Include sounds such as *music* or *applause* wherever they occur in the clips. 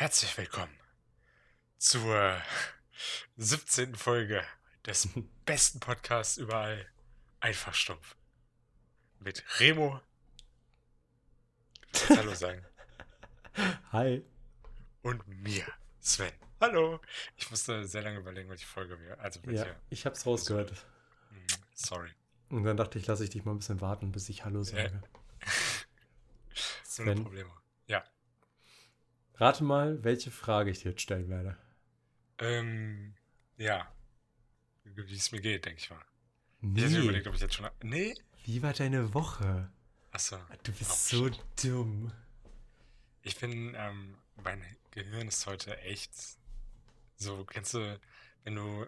Herzlich willkommen zur *laughs* 17. Folge des *laughs* besten Podcasts überall. Einfach stumpf. Mit Remo. Hallo sagen. *laughs* Hi. Und mir, Sven. Hallo. Ich musste sehr lange überlegen, welche Folge wir. Also welche. Ja, ich hab's rausgehört. Hm, Sorry. Und dann dachte ich, lasse ich dich mal ein bisschen warten, bis ich Hallo sage. Nur Sven, Probleme. Ja. Rate mal, welche Frage ich dir jetzt stellen werde. Ähm, ja. Wie es mir geht, denke ich mal. Ich hätte mir Nee. überlegt, ob ich jetzt schon. Nee? Wie war deine Woche? Achso. Du bist Oh, so dumm. Ich bin, ähm, mein Gehirn ist heute echt so, kennst du, wenn du,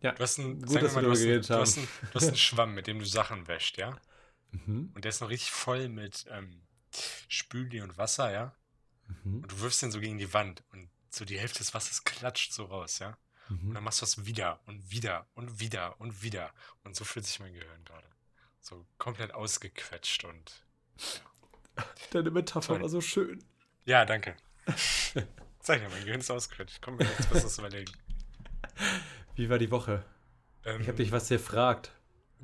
Ja, du hast einen, gut, dass wir mal, du darüber hast, einen, geredet du, haben. hast einen, du hast einen Schwamm, mit dem du Sachen wäscht, ja? *laughs* Mhm. Und der ist noch richtig voll mit ähm, Spüli und Wasser, ja? Mhm. Und du wirfst den so gegen die Wand und so die Hälfte des Wassers klatscht so raus, ja? Und Mhm. dann machst du das wieder und wieder und wieder und wieder. Und so fühlt sich mein Gehirn gerade. So komplett ausgequetscht und. Deine Metapher Toll. war so schön. Ja, danke. *laughs* Sag ja, mein Gehirn ist ausgequetscht. Komm mir nichts Besseres überlegen. Wie war die Woche? Ähm, Ich habe dich was gefragt.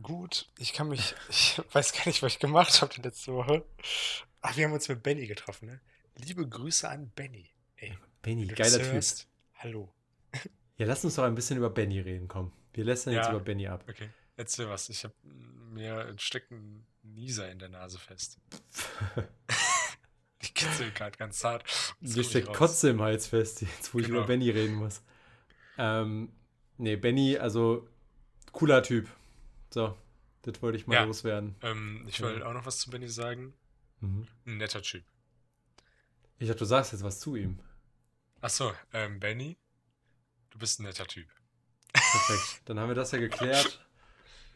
Gut, ich kann mich. *laughs* Ich weiß gar nicht, was ich gemacht habe die letzte Woche. Ach, wir haben uns mit Benny getroffen, ne? Liebe Grüße an Benny. Ey, Benny, geiler Typ. Hallo. *laughs* Ja, lass uns doch ein bisschen über Benny reden, komm. Wir lästern jetzt Ja. über Benny ab. Okay, erzähl was. Ich habe mir steckt ein Nieser in der Nase fest. *laughs* Ich kitzel gerade ganz zart. Nicht steckt. Kotze im Hals fest, jetzt wo ich Genau. über Benny reden muss. Ähm, nee, Benny, also cooler Typ. So, das wollte ich mal Ja. loswerden. Ähm, ich Ja. wollte auch noch was zu Benny sagen. Mhm. Ein netter Typ. Ich dachte, du sagst jetzt was zu ihm. Achso, ähm, Benny, du bist ein netter Typ. Perfekt. *laughs* Dann haben wir das ja geklärt.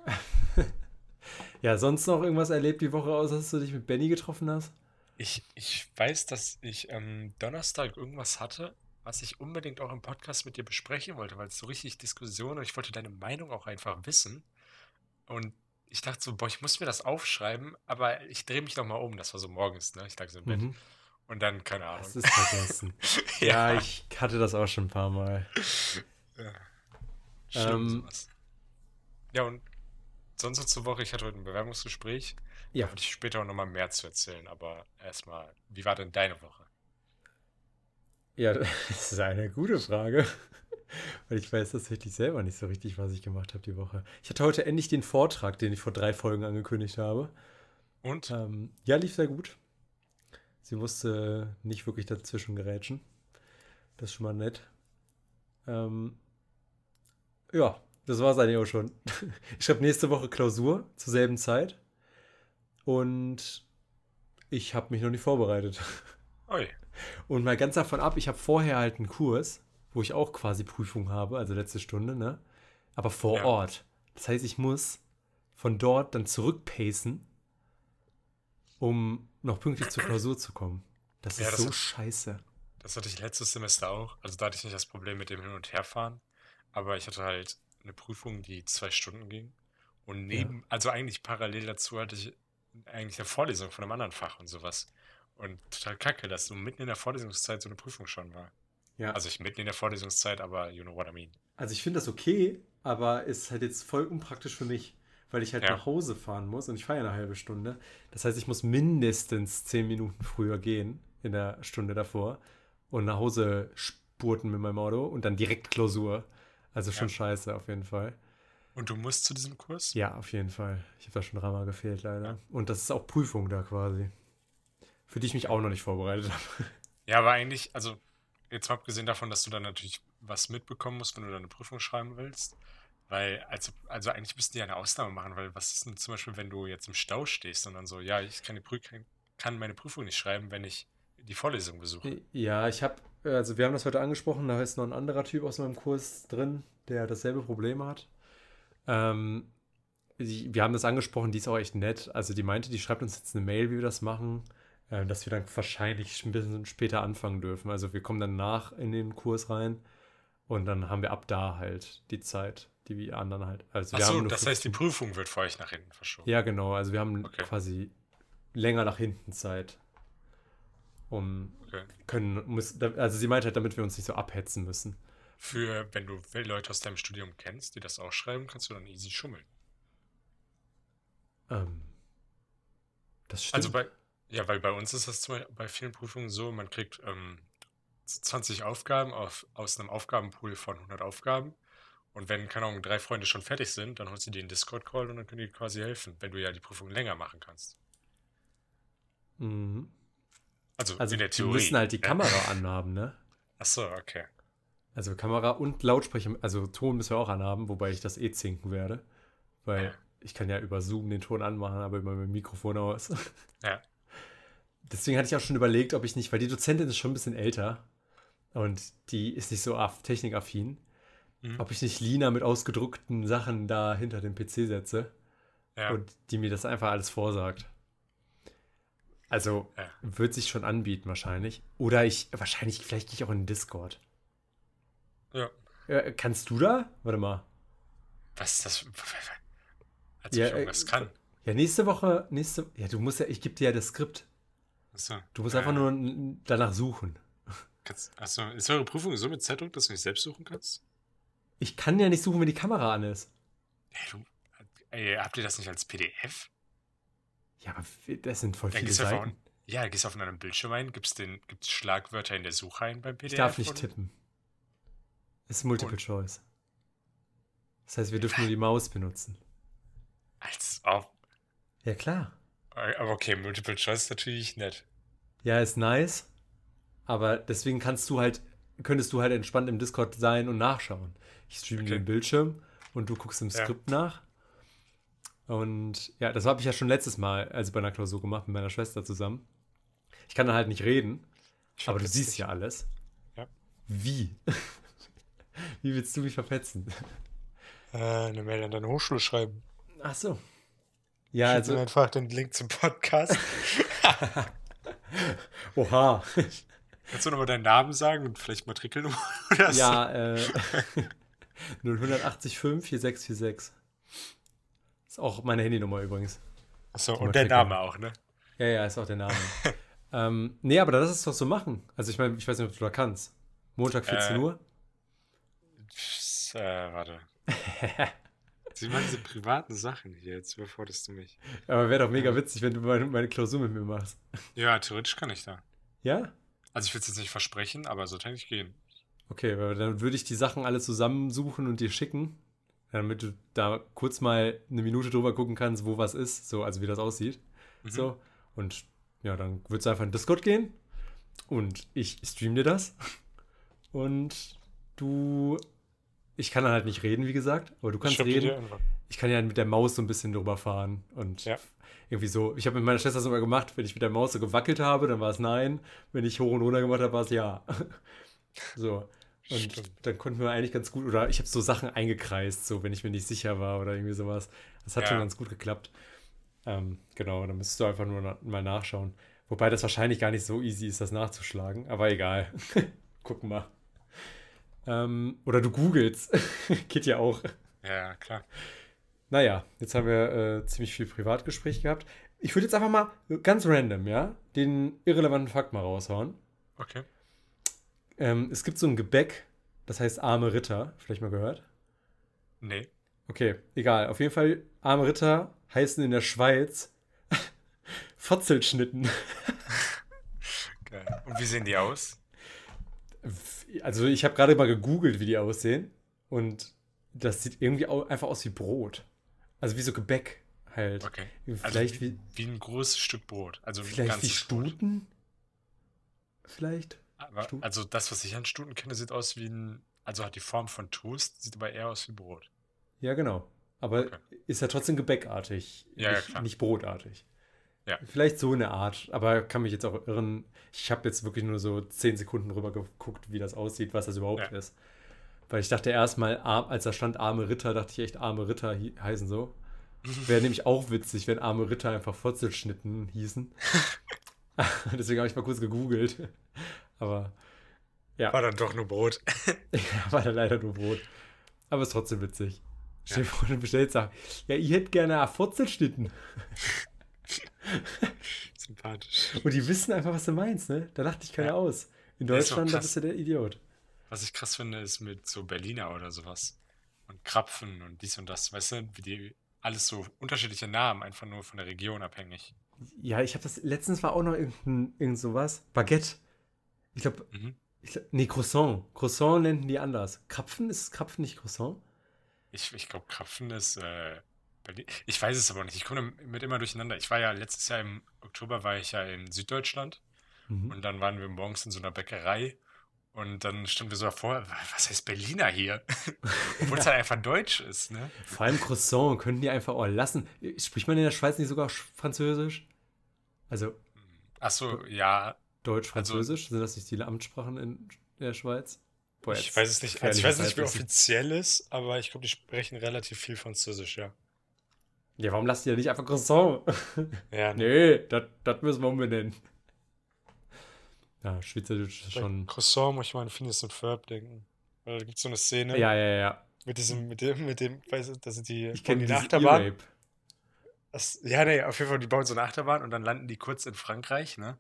*laughs* ja, sonst noch irgendwas erlebt die Woche aus, dass du dich mit Benny getroffen hast? Ich, ich weiß, dass ich am Donnerstag irgendwas hatte, was ich unbedingt auch im Podcast mit dir besprechen wollte, weil es so richtig Diskussion und ich wollte deine Meinung auch einfach wissen. Und ich dachte so, boah, ich muss mir das aufschreiben, aber ich drehe mich noch mal um. Das war so morgens, ne? Ich lag so im Bett. Mhm. Und dann, keine Ahnung. Das ist vergessen. *laughs* ja, ich hatte das auch schon ein paar Mal. Ja. Schlimm, Ähm. Ja, und sonst zur Woche, ich hatte heute ein Bewerbungsgespräch. Ja, Da ich später auch noch mal mehr zu erzählen, aber erstmal, wie war denn deine Woche? ja, *laughs* das ist eine gute Frage. Weil ich weiß tatsächlich selber nicht so richtig, was ich gemacht habe die Woche. Ich hatte heute endlich den Vortrag, den ich vor drei Folgen angekündigt habe. Und? Ähm, ja, lief sehr gut. Sie musste nicht wirklich dazwischen gerätschen. Das ist schon mal nett. Ähm, ja, das war es eigentlich auch schon. *laughs* Ich schreibe nächste Woche Klausur zur selben Zeit. Und ich habe mich noch nicht vorbereitet. *laughs* Oi. Und mal ganz davon ab, ich habe vorher halt einen Kurs, wo ich auch quasi Prüfung habe, also letzte Stunde, ne? Aber vor Ja. Ort. Das heißt, ich muss von dort dann zurückpacen, um noch pünktlich zur Klausur zu kommen. Das Ja, ist das so hat- scheiße. Das hatte ich letztes Semester auch. Also da hatte ich nicht das Problem mit dem Hin- und Herfahren. Aber ich hatte halt eine Prüfung, die zwei Stunden ging. Und neben, also eigentlich parallel dazu hatte ich eigentlich eine Vorlesung von einem anderen Fach und sowas. Und total kacke, dass so mitten in der Vorlesungszeit so eine Prüfung schon war. Ja. Also ich mitten in der Vorlesungszeit, aber you know what I mean. Also ich finde das okay, aber ist halt jetzt voll unpraktisch für mich, weil ich halt Ja. nach Hause fahren muss und ich fahre ja eine halbe Stunde. Das heißt, ich muss mindestens zehn Minuten früher gehen in der Stunde davor und nach Hause spurten mit meinem Auto und dann direkt Klausur. Also schon Ja. scheiße auf jeden Fall. Und du musst zu diesem Kurs? Ja, auf jeden Fall. Ich habe da schon dreimal gefehlt leider. Ja. Und das ist auch Prüfung da quasi. Für die ich mich auch noch nicht vorbereitet habe. Ja, aber eigentlich, also jetzt mal abgesehen davon, dass du dann natürlich was mitbekommen musst, wenn du deine Prüfung schreiben willst. Weil, also, also eigentlich müssten die ja eine Ausnahme machen, weil was ist denn zum Beispiel, wenn du jetzt im Stau stehst und dann so, ja, ich kann, kann meine Prüfung nicht schreiben, wenn ich die Vorlesung besuche. Ja, ich habe, also wir haben das heute angesprochen, da ist noch ein anderer Typ aus meinem Kurs drin, der dasselbe Problem hat. Ähm, wir haben das angesprochen, die ist auch echt nett. Also die meinte, die schreibt uns jetzt eine Mail, wie wir das machen, äh, dass wir dann wahrscheinlich ein bisschen später anfangen dürfen. Also wir kommen dann nach in den Kurs rein und dann haben wir ab da halt die Zeit, die wir anderen halt. Also Achso, das heißt, die 15 Prüfung wird für euch nach hinten verschoben. Ja, genau. Also wir haben Okay. quasi länger nach hinten Zeit. Um Okay. können, muss, also sie meint halt, damit wir uns nicht so abhetzen müssen. Für, wenn du Leute aus deinem Studium kennst, die das auch schreiben, kannst du dann easy schummeln. Ähm, das stimmt. Also bei, ja, weil bei uns ist das zum Beispiel bei vielen Prüfungen so, man kriegt ähm, 20 Aufgaben auf, aus einem Aufgabenpool von 100 Aufgaben. Und wenn, keine Ahnung, drei Freunde schon fertig sind, dann holst du die in Discord-Call und dann können die quasi helfen, wenn du ja die Prüfung länger machen kannst. mhm. Also, Also in der wir Theorie. müssen halt die ja. Kamera anhaben, ne? Ach so, okay. Also Kamera und Lautsprecher, also Ton müssen wir auch anhaben, wobei ich das eh zinken werde. Weil Ja. ich kann ja über Zoom den Ton anmachen, aber über mein Mikrofon aus. *laughs* Ja. Deswegen hatte ich auch schon überlegt, ob ich nicht, weil die Dozentin ist schon ein bisschen älter und die ist nicht so aff- technikaffin, Mhm. ob ich nicht Lina mit ausgedruckten Sachen da hinter dem PC setze Ja. und die mir das einfach alles vorsagt. Also Ja. wird sich schon anbieten wahrscheinlich. Oder ich, wahrscheinlich, vielleicht gehe ich auch in den Discord. ja. Kannst du da? Warte mal. Was ist das? Als Ja, ich irgendwas äh, kann. Ja, nächste Woche, nächste, ja, du musst ja, ich gebe dir ja das Skript. Achso. Du musst Ja, einfach ja. nur danach suchen. Kannst, achso, ist eure Prüfung so mit Zeitung, dass du nicht selbst suchen kannst? Ich kann ja nicht suchen, wenn die Kamera an ist. Ey, du, ey, habt ihr das nicht als PDF? Ja, aber das sind voll Dann viele du Seiten. on, ja, gehst auf einen Bildschirm ein, gibst, den, gibst Schlagwörter in der Suche ein beim PDF. Ich darf nicht und- tippen. Es ist Multiple Und- Choice. Das heißt, wir dürfen nur die Maus benutzen. Als ob. Ja, klar. Aber okay, Multiple Choice ist natürlich nett. Ja, ist nice. Aber deswegen kannst du halt, könntest du halt entspannt im Discord sein und nachschauen. Ich streame Okay. den Bildschirm und du guckst im Ja. Skript nach. Und ja, das habe ich ja schon letztes Mal, also bei einer Klausur gemacht mit meiner Schwester zusammen. Ich kann dann halt nicht reden, Ich aber du siehst dich. ja alles. Ja. Wie? *laughs* Wie willst du mich verpetzen? Äh, eine Mail an deine Hochschule schreiben. Ach so. Ja, Schick also, mir einfach den Link zum Podcast. *laughs* oha. Kannst du nochmal deinen Namen sagen und vielleicht Matrikelnummer *laughs* oder so? Ja, äh, *laughs* 0185 4646. Ist auch meine Handynummer übrigens. Achso, und der Name auch, ne? Ja, ja, ist auch der Name. *laughs* ähm, nee, aber das ist doch so machen. Also ich meine, ich weiß nicht, ob du da kannst. Montag 14 Äh. Uhr? Äh, warte. Sie machen diese privaten Sachen hier, jetzt überforderst du mich. Aber wäre doch mega witzig, wenn du meine, meine Klausur mit mir machst. Ja, theoretisch kann ich da. Ja? Also ich will es jetzt nicht versprechen, aber sollte eigentlich gehen. Okay, dann würde ich die Sachen alle zusammensuchen und dir schicken, damit du da kurz mal eine Minute drüber gucken kannst, wo was ist, so, also wie das aussieht. Mhm. So. Und ja, dann wird es einfach in Discord gehen und ich stream dir das. Und du. Ich kann dann halt nicht reden, wie gesagt, aber du kannst reden. Ich kann ja mit der Maus so ein bisschen drüber fahren und Ja. irgendwie so. Ich habe mit meiner Schwester das immer gemacht, wenn ich mit der Maus so gewackelt habe, dann war es nein. Wenn ich hoch und runter gemacht habe, war es ja. *laughs* so. Und Stimmt. dann konnten wir eigentlich ganz gut, oder ich habe so Sachen eingekreist, so wenn ich mir nicht sicher war oder irgendwie sowas. Das hat Ja. schon ganz gut geklappt. Ähm, genau, dann müsstest du einfach nur na mal nachschauen. Wobei das wahrscheinlich gar nicht so easy ist, das nachzuschlagen, aber egal. *laughs* Gucken mal. Ähm, oder du googelst. *laughs* Geht ja auch. Ja, klar. Naja, jetzt haben wir äh, ziemlich viel Privatgespräch gehabt. Ich würde jetzt einfach mal ganz random, ja, den irrelevanten Fakt mal raushauen. Okay. Ähm, es gibt so ein Gebäck, das heißt arme Ritter. Vielleicht mal gehört? Nee. Okay, egal. Auf jeden Fall, arme Ritter heißen in der Schweiz *laughs* Fotzelschnitten. *laughs* Geil. Und wie sehen die aus? Also ich habe gerade mal gegoogelt, wie die aussehen. Und das sieht irgendwie einfach aus wie Brot. Also wie so Gebäck halt. Okay. Vielleicht also wie, wie, ein großes Stück Brot. Also vielleicht wie ganzes Brot. Stuten? Vielleicht? Aber, Stuten? also das, was ich an Stuten kenne, sieht aus wie ein, also hat die Form von Toast, sieht aber eher aus wie Brot. Ja, genau. Aber Okay. ist ja trotzdem gebäckartig, Ja, ja, nicht, klar. nicht brotartig. Ja. Vielleicht so eine Art, aber kann mich jetzt auch irren. Ich habe jetzt wirklich nur so 10 Sekunden drüber geguckt, wie das aussieht, was das überhaupt Ja. ist. Weil ich dachte erstmal, als da stand arme Ritter, dachte ich echt, arme Ritter heißen so. Wäre nämlich auch witzig, wenn arme Ritter einfach Fotzelschnitten hießen. *laughs* Deswegen habe ich mal kurz gegoogelt. Aber ja, War dann doch nur Brot. *laughs* *laughs* war dann leider nur Brot. Aber ist trotzdem witzig. Stell dir vor, du bestellst, sag, ja, ich hätte gerne Fotzelschnitten. Sympathisch. Und die wissen einfach, was du meinst, ne? Da lacht dich keiner Ja. aus. In Ja, Deutschland, da bist du der Idiot. Was ich krass finde, ist mit so Berliner oder sowas. Und Krapfen und dies und das, weißt du, wie die alles so unterschiedliche Namen, einfach nur von der Region abhängig. Ja, ich habe das, letztens war auch noch irgendein, irgend sowas. Baguette. Ich glaube, Mhm. ich glaub, nee, Croissant. Croissant nennen die anders. Krapfen, ist Krapfen nicht Croissant? Ich, ich glaube, Krapfen ist äh, Berlin. Ich weiß es aber nicht. Ich komme damit immer durcheinander. Ich war ja letztes Jahr im Oktober war ich ja in Süddeutschland Mhm. und dann waren wir morgens in so einer Bäckerei und dann standen wir so davor, was heißt Berliner hier? *laughs* Obwohl es halt einfach Deutsch ist, ne? Vor allem Croissant könnten die einfach auch lassen. Spricht man in der Schweiz nicht sogar Französisch? Also Ach so, ja, Deutsch-Französisch? Sind das nicht die Amtssprachen in der Schweiz? Boah, ich weiß es nicht. Also ich weiß nicht, wie offiziell ist, aber ich glaube, die sprechen relativ viel Französisch, ja. Ja, warum lasst ihr nicht einfach Croissant? Ja, *laughs* nee, das müssen wir umbenennen. Ja, Schweizerdeutsch ist Bei schon. Croissant muss ich mal an Phineas und Ferb denken. Weil da gibt es so eine Szene Ja, ja, ja. mit diesem, mit dem, mit dem, weißt du, da sind die, Ich kenne die Achterbahn. E-Rape. Das, ja, nee, auf jeden Fall, die bauen so eine Achterbahn und dann landen die kurz in Frankreich, ne?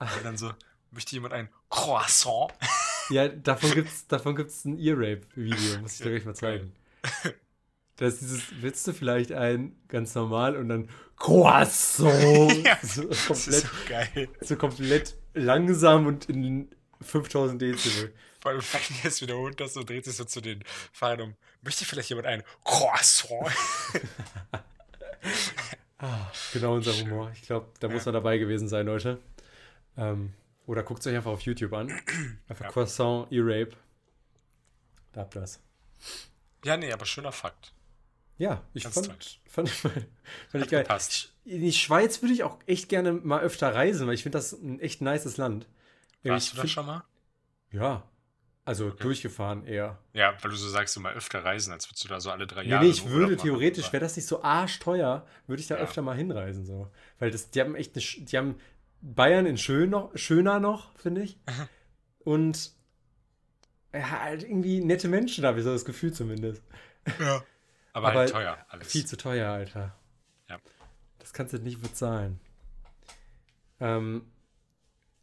Und dann so, *laughs* möchte jemand ein Croissant? *laughs* Ja, davon gibt's, davon gibt's ein Ear-Rape-Video, muss ich dir gleich mal zeigen. Da ist dieses, willst du vielleicht ein ganz normal und dann Croissant. *laughs* Ja, so, Das komplett, so geil. so komplett langsam und in 5000 Dezibel. *laughs* Vor allem, wenn ihr es wiederholt das so dreht sich so zu den Fahrern um, möchte vielleicht jemand ein Croissant? Ah, *laughs* *laughs* genau unser Humor. Ich glaube, da muss man dabei gewesen sein, Leute. Ähm, oder guckt es euch einfach auf YouTube an. *clears throat* Einfach Ja. Croissant, E-Rape. Da habt ihr das. Ja, nee, aber schöner Fakt. Ja, ich Ganz fand, toll. fand, ich, fand ich geil. gepasst. In die Schweiz würde ich auch echt gerne mal öfter reisen, weil ich finde das ein echt nices Land. Warst ich du da schon mal? Ja, also durchgefahren eher. Ja, weil du so sagst, du mal öfter reisen, als würdest du da so alle drei Nee, Jahre. nee, ich würde theoretisch, wäre das nicht so arschteuer, würde ich da Ja. öfter mal hinreisen. So. Weil das, die haben echt eine, die haben Bayern in schön noch, schöner noch, finde ich. Und ja, halt irgendwie nette Menschen, habe ich so das Gefühl zumindest. Ja. Aber, Aber halt teuer alles. Viel zu teuer, Alter. Ja. Das kannst du nicht bezahlen. Ähm,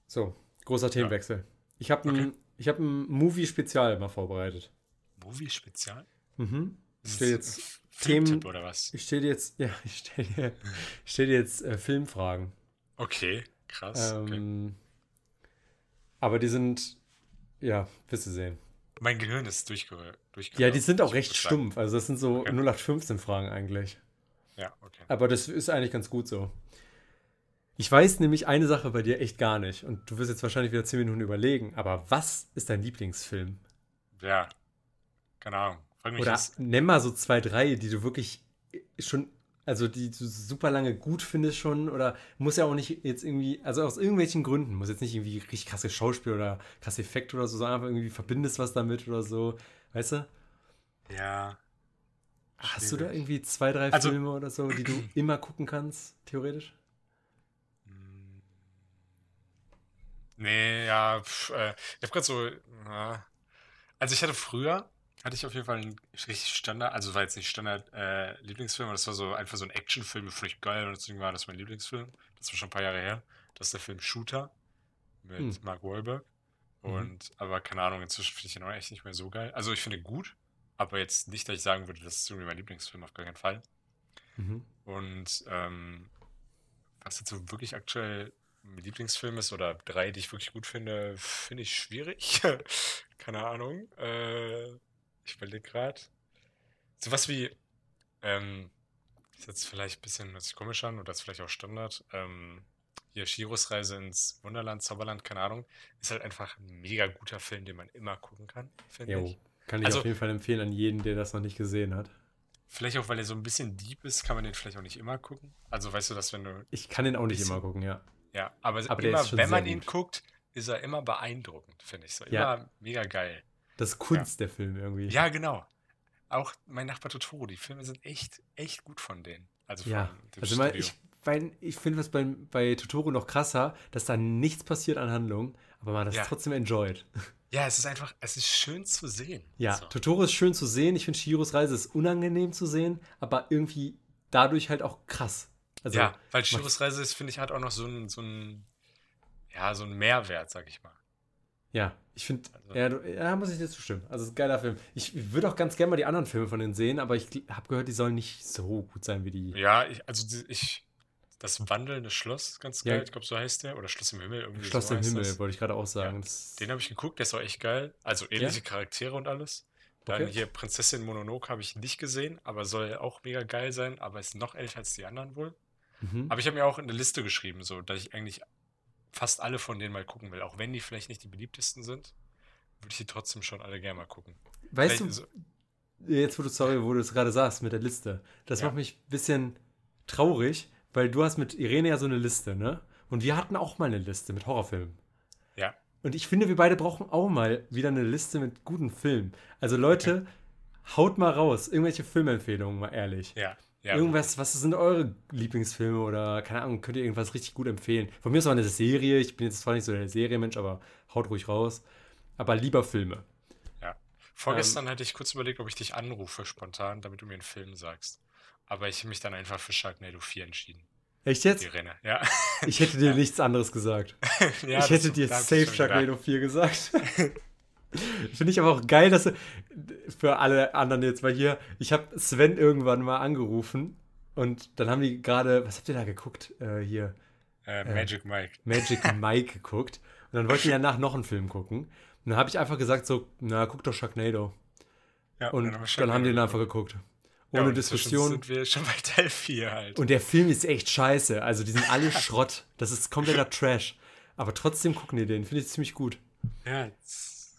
so, großer Themenwechsel. Ich habe ein, Okay. ich hab ein Movie-Spezial mal vorbereitet. Movie-Spezial? Mhm. Ich stelle jetzt, Themen- oder was? ich stell dir jetzt, ja, ich stelle dir, *laughs* ich stell dir jetzt äh, Filmfragen. Okay, krass. okay. Ähm, aber die sind, ja, wirst du sehen. Mein Gehirn ist durchge durchgelaufen. Ja, die sind auch recht stumpf. Also das sind so Okay. 0815-Fragen eigentlich. Ja, okay. Aber das ist eigentlich ganz gut so. Ich weiß nämlich eine Sache bei dir echt gar nicht. Und du wirst jetzt wahrscheinlich wieder 10 Minuten überlegen. Aber was ist dein Lieblingsfilm? Ja, keine Ahnung. Oder das. nenn mal so zwei, drei, die du wirklich schon, also die du super lange gut findest schon. Oder muss ja auch nicht jetzt irgendwie, also aus irgendwelchen Gründen, muss jetzt nicht irgendwie richtig krasse Schauspiel oder krasse Effekte oder so, sondern einfach irgendwie verbindest was damit oder so. Weißt du? Ja. Hast du da irgendwie zwei, drei Also- Filme oder so, die du *clears throat* immer gucken kannst, theoretisch? Hm. Nee, ja, pf, äh, ich habe gerade so, na, also ich hatte früher, hatte ich auf jeden Fall einen richtig Standard, also war jetzt nicht Standard äh, Lieblingsfilm, aber das war so einfach so ein Actionfilm, der fand ich geil und deswegen war das mein Lieblingsfilm. Das war schon ein paar Jahre her. Das ist der Film Shooter mit Hm. Mark Wahlberg. Mhm. Und, aber keine Ahnung, inzwischen finde ich ihn auch echt nicht mehr so geil. Also ich finde gut, aber jetzt nicht, dass ich sagen würde, das ist irgendwie mein Lieblingsfilm, auf gar keinen Fall. Mhm. Und ähm, was jetzt so wirklich aktuell mein Lieblingsfilm ist oder drei, die ich wirklich gut finde, finde ich schwierig. *laughs* Keine Ahnung. Äh, ich überlege gerade. Sowas wie, ähm, ist jetzt vielleicht ein bisschen hört sich komisch an oder ist vielleicht auch Standard. Ähm, hier Shiros Reise ins Wunderland, Zauberland, keine Ahnung, ist halt einfach ein mega guter Film, den man immer gucken kann, finde ich. Kann ich Also- auf jeden Fall empfehlen an jeden, der das noch nicht gesehen hat. Vielleicht auch, weil er so ein bisschen deep ist, kann man den vielleicht auch nicht immer gucken. Also weißt du, dass wenn du Ich kann den auch nicht Bisschen- immer gucken, ja. Ja, aber, Aber immer, wenn man ihn guckt, ist er immer beeindruckend, finde ich so. Immer Ja. mega geil. Das ist Kunst, der Film irgendwie. Ja, genau. Auch mein Nachbar Totoro, die Filme sind echt, echt gut von denen. Also Ja, von dem also Studio. ich, ich finde was bei, bei Totoro noch krasser, dass da nichts passiert an Handlung, aber man das Ja. trotzdem enjoyt. *laughs* ja, es ist einfach, es ist schön zu sehen. Ja, So. Totoro ist schön zu sehen. Ich finde Shiros Reise ist unangenehm zu sehen, aber irgendwie dadurch halt auch krass. Also, ja, weil Chiros Reise ist, finde ich, hat auch noch so einen, so einen, ja, so einen Mehrwert, sag ich mal. Ja, ich finde, Also- ja, ja, muss ich dir zustimmen. Also, es ist ein geiler Film. Ich würde auch ganz gerne mal die anderen Filme von denen sehen, aber ich habe gehört, die sollen nicht so gut sein wie die. Ja, ich, also ich, das wandelnde Schloss, ganz Ja. geil, ich glaube, so heißt der, oder Schloss im Himmel, irgendwie Schloss so im Himmel, das. wollte ich gerade auch sagen. Das, Den habe ich geguckt, der ist auch echt geil. Also ähnliche Charaktere und alles. Dann Okay. hier Prinzessin Mononoke habe ich nicht gesehen, aber soll auch mega geil sein, aber ist noch älter als die anderen wohl. mhm. Aber ich habe mir auch eine Liste geschrieben, so, dass ich eigentlich fast alle von denen mal gucken will. Auch wenn die vielleicht nicht die beliebtesten sind, würde ich die trotzdem schon alle gerne mal gucken. Weißt du, Vielleicht so- jetzt wo du, sorry, wo du es gerade sagst mit der Liste, das Ja. macht mich ein bisschen traurig, weil du hast mit Irene ja so eine Liste, ne? Und wir hatten auch mal eine Liste mit Horrorfilmen. Ja. Und ich finde, wir beide brauchen auch mal wieder eine Liste mit guten Filmen. Also Leute, *laughs* haut mal raus, irgendwelche Filmempfehlungen, mal ehrlich. Ja. ja Irgendwas, was sind eure Lieblingsfilme oder keine Ahnung, könnt ihr irgendwas richtig gut empfehlen? Von mir ist auch eine Serie, ich bin jetzt zwar nicht so der Serienmensch, aber haut ruhig raus. Aber lieber Filme. Ja. Vorgestern hatte ich kurz überlegt, ob ich dich anrufe spontan, damit du mir einen Film sagst. Aber ich habe mich dann einfach für Sharknado 4 entschieden. Echt Die jetzt? Renne. *laughs* *laughs* Ja. Ich hätte dir nichts anderes gesagt. ja ich hätte dir Safe Sharknado gedacht. 4 gesagt. Finde ich aber auch geil, dass du, für alle anderen jetzt mal hier, ich habe Sven irgendwann mal angerufen und dann haben die gerade, was habt ihr da geguckt? Äh, hier, Äh, Magic Mike. Magic *laughs* Mike geguckt. Und dann wollten die danach noch einen Film gucken. Und dann habe ich einfach gesagt so, na, guck doch Sharknado. Ja, Und wir dann haben Sharknado die den einfach geguckt. Ja, Ohne und inzwischen Diskussion. sind wir schon bei Teil 4 halt. Und der Film ist echt scheiße. Also die sind alle *laughs* Schrott. Das ist kompletter Trash. Aber trotzdem gucken die den. Finde ich ziemlich gut. ja,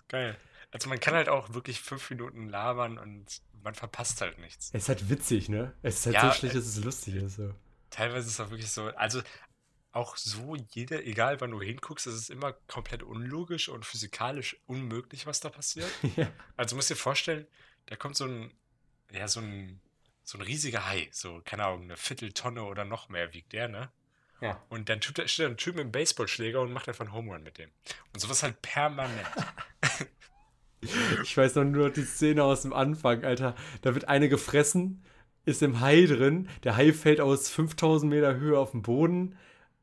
geil. Also man kann halt auch wirklich fünf Minuten labern und man verpasst halt nichts. Es ist halt witzig, ne? Es ist halt Ja, so schlecht, dass es lustig ist. So. Teilweise ist es auch wirklich so, also auch so jeder, egal wann du hinguckst, es ist immer komplett unlogisch und physikalisch unmöglich, was da passiert. *laughs* ja. Also du musst dir vorstellen, da kommt so ein, ja, so ein, so ein riesiger Hai, so, keine Ahnung, eine Vierteltonne oder noch mehr wiegt der, ne? ja. Und dann steht da ein Typ mit einem Baseballschläger und macht einfach einen Home Run mit dem. Und sowas halt permanent. *laughs* *laughs* Ich weiß noch nur die Szene aus dem Anfang, Alter. Da wird eine gefressen, ist im Hai drin. Der Hai fällt aus 5000 Meter Höhe auf den Boden.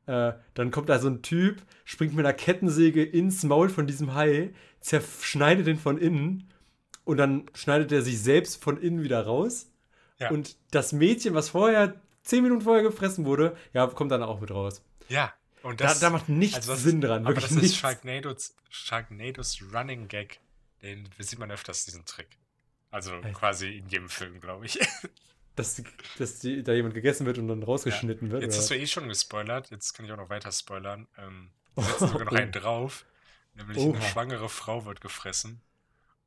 Äh, dann kommt da so ein Typ, springt mit einer Kettensäge ins Maul von diesem Hai, zerschneidet den von innen und dann schneidet er sich selbst von innen wieder raus. Ja. Und das Mädchen, was vorher, 10 Minuten vorher gefressen wurde, ja, kommt dann auch mit raus. Ja. Und Da, das, da macht nichts also das- Sinn dran. aber das ist nichts. Sharknados, Sharknados Running Gag. Den sieht man öfters, diesen Trick. Also Echt? quasi in jedem Film, glaube ich. *laughs* Dass, dass die, da jemand gegessen wird und dann rausgeschnitten wird. Jetzt oder? hast du eh schon gespoilert, jetzt kann ich auch noch weiter spoilern. Ähm, setzen *laughs* sogar noch einen drauf. Nämlich eine Oha. schwangere Frau wird gefressen.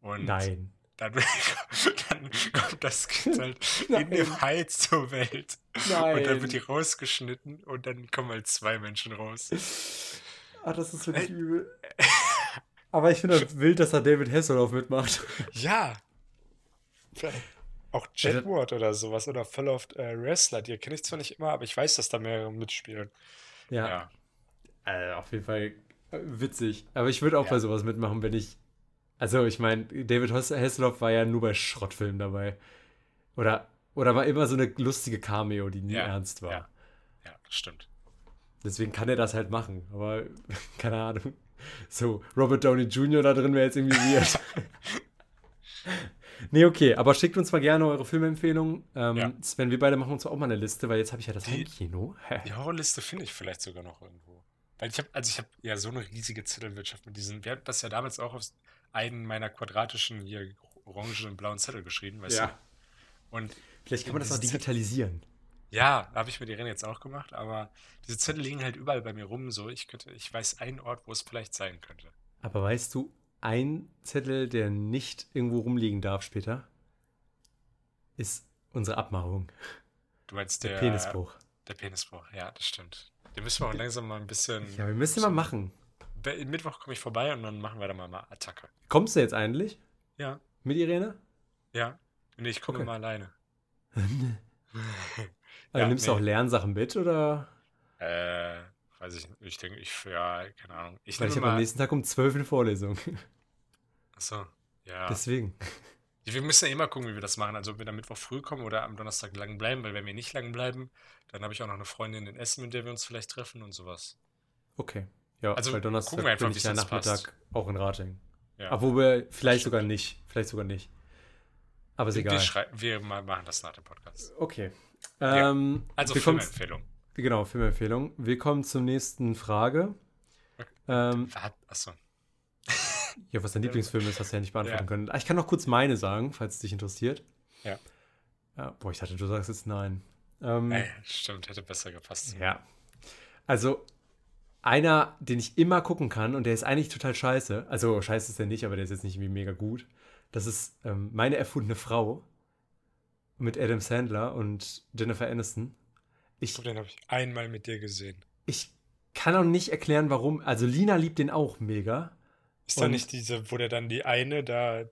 Und Nein. Dann, *laughs* dann kommt das Kind halt *laughs* in Nein. dem Hai zur Welt. Nein. Und dann wird die rausgeschnitten und dann kommen halt zwei Menschen raus. Ach, das ist wirklich Ey. übel. *laughs* Aber ich finde das wild, dass da David Hasselhoff mitmacht. Ja. Auch Ja, das- Jetward oder sowas oder Full of äh, Wrestler, die kenne ich zwar nicht immer, aber ich weiß, dass da mehrere mitspielen. Ja, Ja. Äh, auf jeden Fall äh, witzig. Aber ich würde auch Ja. bei sowas mitmachen, wenn ich. Also, ich meine, David Hass- Hasselhoff war ja nur bei Schrottfilmen dabei. Oder, oder war immer so eine lustige Cameo, die nie Ja, ernst war. ja. Ja, das stimmt. Deswegen kann er das halt machen. Aber *laughs* keine Ahnung. So, Robert Downey Jr. da drin wäre jetzt irgendwie weird. *laughs* nee, okay. Aber schickt uns mal gerne eure Filmempfehlungen. Ähm, Ja. Sven, wir beide machen uns auch mal eine Liste, weil jetzt habe ich ja das Die- Heimkino. Die Horrorliste finde ich vielleicht sogar noch irgendwo. Weil ich habe, also ich habe ja so eine riesige Zettelwirtschaft mit diesen, wir hatten das ja damals auch auf einen meiner quadratischen hier orangen und blauen Zettel geschrieben, weißt Ja. du? Und Vielleicht kann man das auch digitalisieren. ja, habe ich mir die Rennen jetzt auch gemacht, aber diese Zettel liegen halt überall bei mir rum, so ich könnte, ich weiß einen Ort, wo es vielleicht sein könnte. Aber weißt du, ein Zettel, der nicht irgendwo rumliegen darf später, ist unsere Abmachung. Du meinst Der, der, Penisbruch. Der Penisbruch, ja, das stimmt. Den müssen wir auch langsam mal ein bisschen. Ja, wir müssen mal machen. Mittwoch komme ich vorbei und dann machen wir da mal, mal Attacke. Kommst du jetzt eigentlich Ja, mit Irene? ja. Nee, ich komme Okay. mal alleine. *laughs* Also Ja, nimmst du nee. auch Lernsachen mit oder? Äh, weiß ich nicht. Ich denke, ich, ja, keine Ahnung. Ich Weil ich habe am nächsten Tag um 12 eine Vorlesung. Achso, ja. Deswegen. Wir müssen ja immer gucken, wie wir das machen. Also, ob wir am Mittwoch früh kommen oder am Donnerstag lang bleiben, weil wenn wir nicht lang bleiben, dann habe ich auch noch eine Freundin in Essen, mit der wir uns vielleicht treffen und sowas. Okay. Ja, Also, weil Donnerstag wir einfach, bin ich ja Nachmittag passt. auch in Rating. Ja. Obwohl, vielleicht sogar nicht. Vielleicht sogar nicht. Aber ist wir, egal. wir, wir ma- machen das nach dem Podcast. Okay. Ja. Ähm, Also, wir kommen, Filmempfehlung. genau, Filmempfehlung. Wir kommen zur nächsten Frage. Ähm, Achso. *laughs* ja, was dein Lieblingsfilm ist, hast du ja nicht beantworten Ja. können. Ah, Ich kann noch kurz meine sagen, falls es dich interessiert. Ja. ja boah, ich dachte, du sagst jetzt nein. Ähm, Ey, stimmt, hätte besser gepasst. Ja. Also, einer, den ich immer gucken kann und der ist eigentlich total scheiße. Also, scheiße ist der nicht, aber der ist jetzt nicht irgendwie mega gut. Das ist ähm, Meine erfundene Frau mit Adam Sandler und Jennifer Aniston. Ich glaube, den habe ich einmal mit dir gesehen. Ich kann auch nicht erklären, warum. Also, Lina liebt den auch mega. Ist da nicht diese, wo der dann die eine da,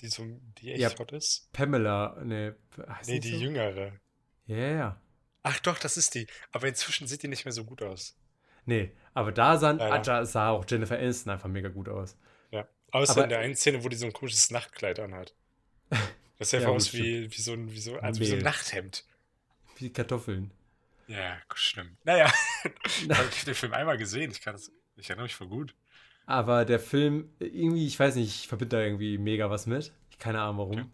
die so, die echt Ja. hot ist? Pamela, ne, Nee, die so? jüngere. Ja, ja, ja. Ach doch, das ist die. Aber inzwischen sieht die nicht mehr so gut aus. Nee, aber da sah, Leider. da sah auch Jennifer Aniston einfach mega gut aus. Ja. Außer Aber- in der einen Szene, wo die so ein komisches Nachtkleid anhat. *laughs* Das sieht Ja, aus wie, wie so ein, wie so, also wie so ein. Nachthemd. Wie Kartoffeln. Ja, schlimm. Naja, *laughs* ich habe den Film einmal gesehen. Ich, kann das, ich erinnere mich voll gut. Aber der Film, irgendwie, ich weiß nicht, ich verbinde da irgendwie mega was mit. Ich keine Ahnung warum. Okay.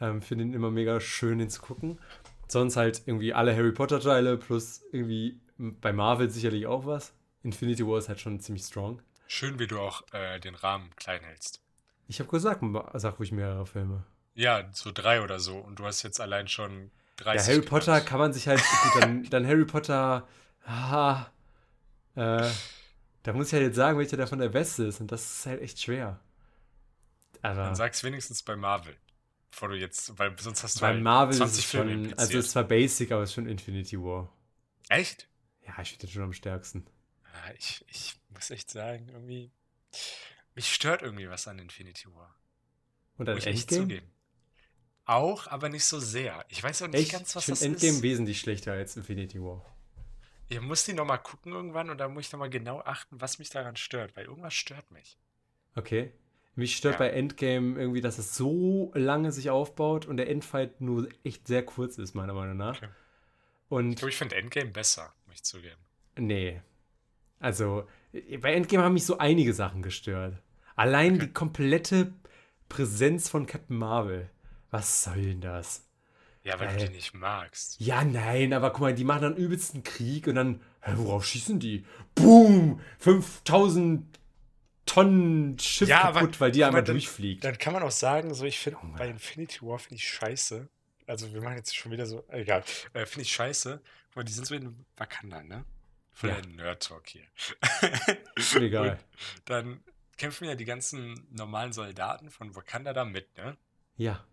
Ähm, Finde ihn immer mega schön, den zu gucken. Sonst halt irgendwie alle Harry Potter-Teile plus irgendwie bei Marvel sicherlich auch was. Infinity War ist halt schon ziemlich strong. Schön, wie du auch äh, den Rahmen klein hältst. Ich habe gesagt, sag ruhig mehrere Filme. Ja, so drei oder so. Und du hast jetzt allein schon 30. Ja, Harry Potter genannt. kann man sich halt, gut, dann, *laughs* dann Harry Potter, ah, äh, da muss ich halt jetzt sagen, welcher davon der beste ist. Und das ist halt echt schwer. Aber Dann sag's wenigstens bei Marvel. Bevor du jetzt, weil sonst hast du bei halt Marvel ist 20 es Filme schon, impliziert. also es war basic, aber es ist schon Infinity War. Echt? Ja, ich finde den schon am stärksten. Ja, ich, ich muss echt sagen, irgendwie. Mich stört irgendwie was an Infinity War. Und dann ich echt Endgame? zugeben. Auch, aber nicht so sehr. Ich weiß auch nicht Echt? ganz, Ich was finde das Endgame ist. wesentlich schlechter als Infinity War. Ich muss die nochmal gucken irgendwann und da muss ich nochmal genau achten, was mich daran stört, weil irgendwas stört mich. Okay. Mich stört Ja. bei Endgame irgendwie, dass es so lange sich aufbaut und der Endfight nur echt sehr kurz ist, meiner Meinung nach. Okay. Ich Und glaube, ich finde Endgame besser, muss ich zugeben. nee. Also, bei Endgame haben mich so einige Sachen gestört. Allein Okay. die komplette Präsenz von Captain Marvel. Was soll denn das? Ja, weil Äh. du die nicht magst. Ja, nein, aber guck mal, die machen dann übelsten Krieg und dann, hä, worauf schießen die? Boom! 5000 Tonnen Schiff Ja, aber- kaputt, weil die aber einmal dann- durchfliegt. Dann kann man auch sagen, so ich finde Junge. bei Infinity War finde ich scheiße. Also wir machen jetzt schon wieder so, egal. Äh, finde ich scheiße. Mal, die sind so in Wakanda, ne? Voll Ja. der Nerd-Talk hier. Egal. *laughs* Und dann kämpfen ja die ganzen normalen Soldaten von Wakanda da mit, ne? Ja.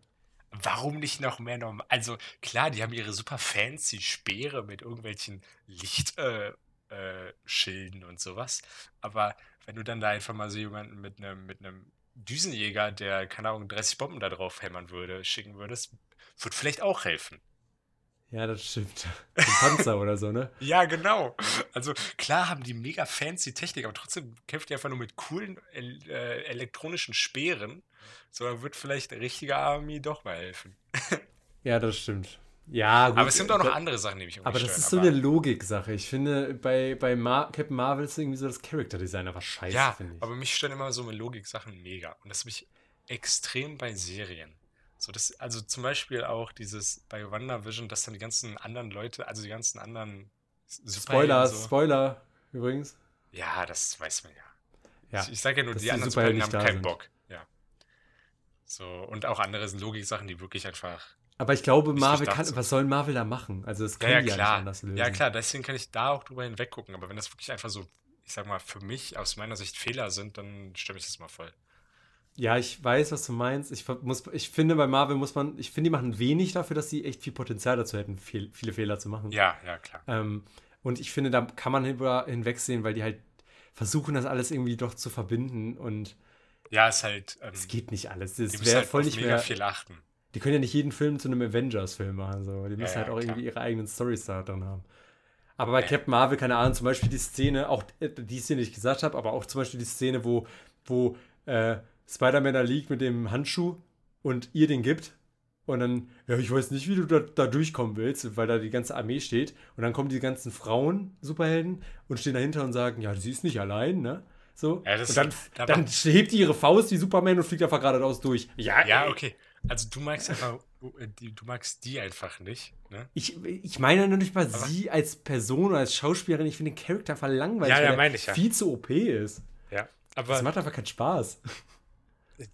Warum nicht noch mehr normal? Also klar, die haben ihre super fancy Speere mit irgendwelchen Lichtschilden äh, Schilden und sowas. Aber wenn du dann da einfach mal so jemanden mit einem mit einem Düsenjäger, der, keine Ahnung, 30 Bomben da drauf hämmern würde, schicken würdest, wird vielleicht auch helfen. Ja, das stimmt. *laughs* Ein Panzer oder so, ne? Ja, genau. Also klar haben die mega fancy Technik, aber trotzdem kämpft die einfach nur mit coolen äh, elektronischen Speeren. So, da wird vielleicht eine richtige Army doch mal helfen. *laughs* Ja, das stimmt. Ja, gut. Aber es sind auch noch da- andere Sachen, die mich Aber das ist so eine Logik-Sache. Ich finde, bei, bei Mar Captain Marvel ist irgendwie so das Character-Design einfach scheiße, Ja, finde ich. aber mich stören immer so mit Logik-Sachen mega. Und das mich extrem bei Serien. So, das, also zum Beispiel auch dieses bei WandaVision, dass dann die ganzen anderen Leute, also die ganzen anderen Spoiler, so, Spoiler übrigens. Ja, das weiß man ja. Ja, ich ich sage ja nur, die die anderen Superhelden haben keinen sind. Bock. Ja. So, und auch andere sind Logik-Sachen, die wirklich einfach. Aber ich glaube, Marvel kann, sind. was soll Marvel da machen? Also das Ja, können ja, die ja nicht klar. anders lösen. Ja, klar, deswegen kann ich da auch drüber hinweggucken. Aber wenn das wirklich einfach so, ich sag mal, für mich aus meiner Sicht Fehler sind, dann stimme ich das mal voll. Ja, ich weiß, was du meinst. Ich, muss, ich finde, bei Marvel muss man, ich finde, die machen wenig dafür, dass sie echt viel Potenzial dazu hätten, viel, viele Fehler zu machen. Ja, ja, klar. Ähm, und ich finde, da kann man hinüber hinwegsehen, weil die halt versuchen, das alles irgendwie doch zu verbinden und Ja, ist halt. Ähm, es geht nicht alles. müssen wäre halt voll nicht mega mehr. viel achten. Die können ja nicht jeden Film zu einem Avengers-Film machen. So. Die Ja, müssen ja, halt auch klar. irgendwie ihre eigenen Storys da drin haben. Aber bei Ja. Captain Marvel, keine Ahnung, zum Beispiel die Szene, auch äh, die Szene, die ich gesagt habe, aber auch zum Beispiel die Szene, wo, wo äh, Spider-Man da liegt mit dem Handschuh und ihr den gibt. Und dann, ja, ich weiß nicht, wie du da, da durchkommen willst, weil da die ganze Armee steht. Und dann kommen die ganzen Frauen, Superhelden, und stehen dahinter und sagen, ja, sie ist nicht allein, ne? So. Ja, das- und dann, da dann hebt die ihre Faust wie Superman und fliegt einfach geradeaus durch. Ja, Ja, ey, okay. Also du magst einfach, äh, du magst die einfach nicht, ne? Ich, ich meine noch nicht mal sie als Person oder als Schauspielerin. Ich finde den Charakter einfach langweilig, Ja, ja, weil er ich ja. viel zu OP ist. Ja. Das Aber macht einfach keinen Spaß.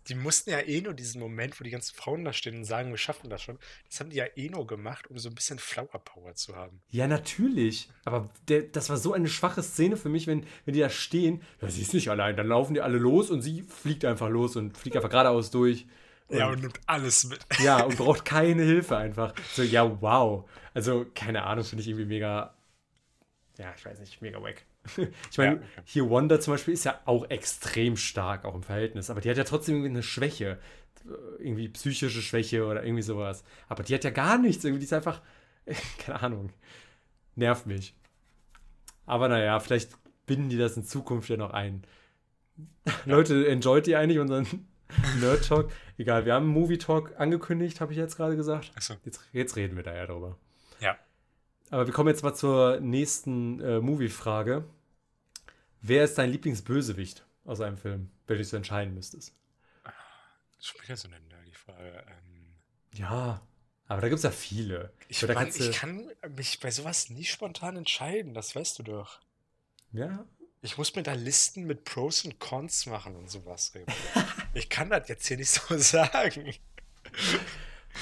Die mussten ja eh nur diesen Moment, wo die ganzen Frauen da stehen und sagen, wir schaffen das schon. Das haben die ja eh nur gemacht, um so ein bisschen Flower Power zu haben. Ja, natürlich. Aber der, das war so eine schwache Szene für mich, wenn, wenn die da stehen. Ja, sie ist nicht allein. Dann laufen die alle los und sie fliegt einfach los und fliegt einfach geradeaus durch. Ja, und nimmt alles mit. Ja, *laughs* und braucht keine Hilfe einfach. So, ja, wow. Also, keine Ahnung, finde ich irgendwie mega. Ja, ich weiß nicht, mega wack. *laughs* Ich meine, Ja, okay. hier Wanda zum Beispiel ist ja auch extrem stark, auch im Verhältnis. Aber die hat ja trotzdem irgendwie eine Schwäche. Irgendwie psychische Schwäche oder irgendwie sowas. Aber die hat ja gar nichts. Irgendwie, die ist einfach. *laughs* Keine Ahnung. Nervt mich. Aber naja, vielleicht binden die das in Zukunft ja noch ein. Leute, enjoyt ihr eigentlich unseren *laughs* Nerd Talk? Egal, wir haben einen Movie Talk angekündigt, habe ich jetzt gerade gesagt. Achso. Jetzt, jetzt reden wir da ja drüber. Ja. Aber wir kommen jetzt mal zur nächsten äh, Movie-Frage. Wer ist dein Lieblingsbösewicht aus einem Film, wenn du dich so entscheiden müsstest? Schon wieder so eine nerdy Frage. Ähm, Ja, aber da gibt es ja viele. ich, So, Mann, ich kann mich bei sowas nie spontan entscheiden, das weißt du doch. Ja, Ich muss mir da Listen mit Pros und Cons machen und sowas. Remo. *laughs* ich kann das jetzt hier nicht so *laughs* sagen.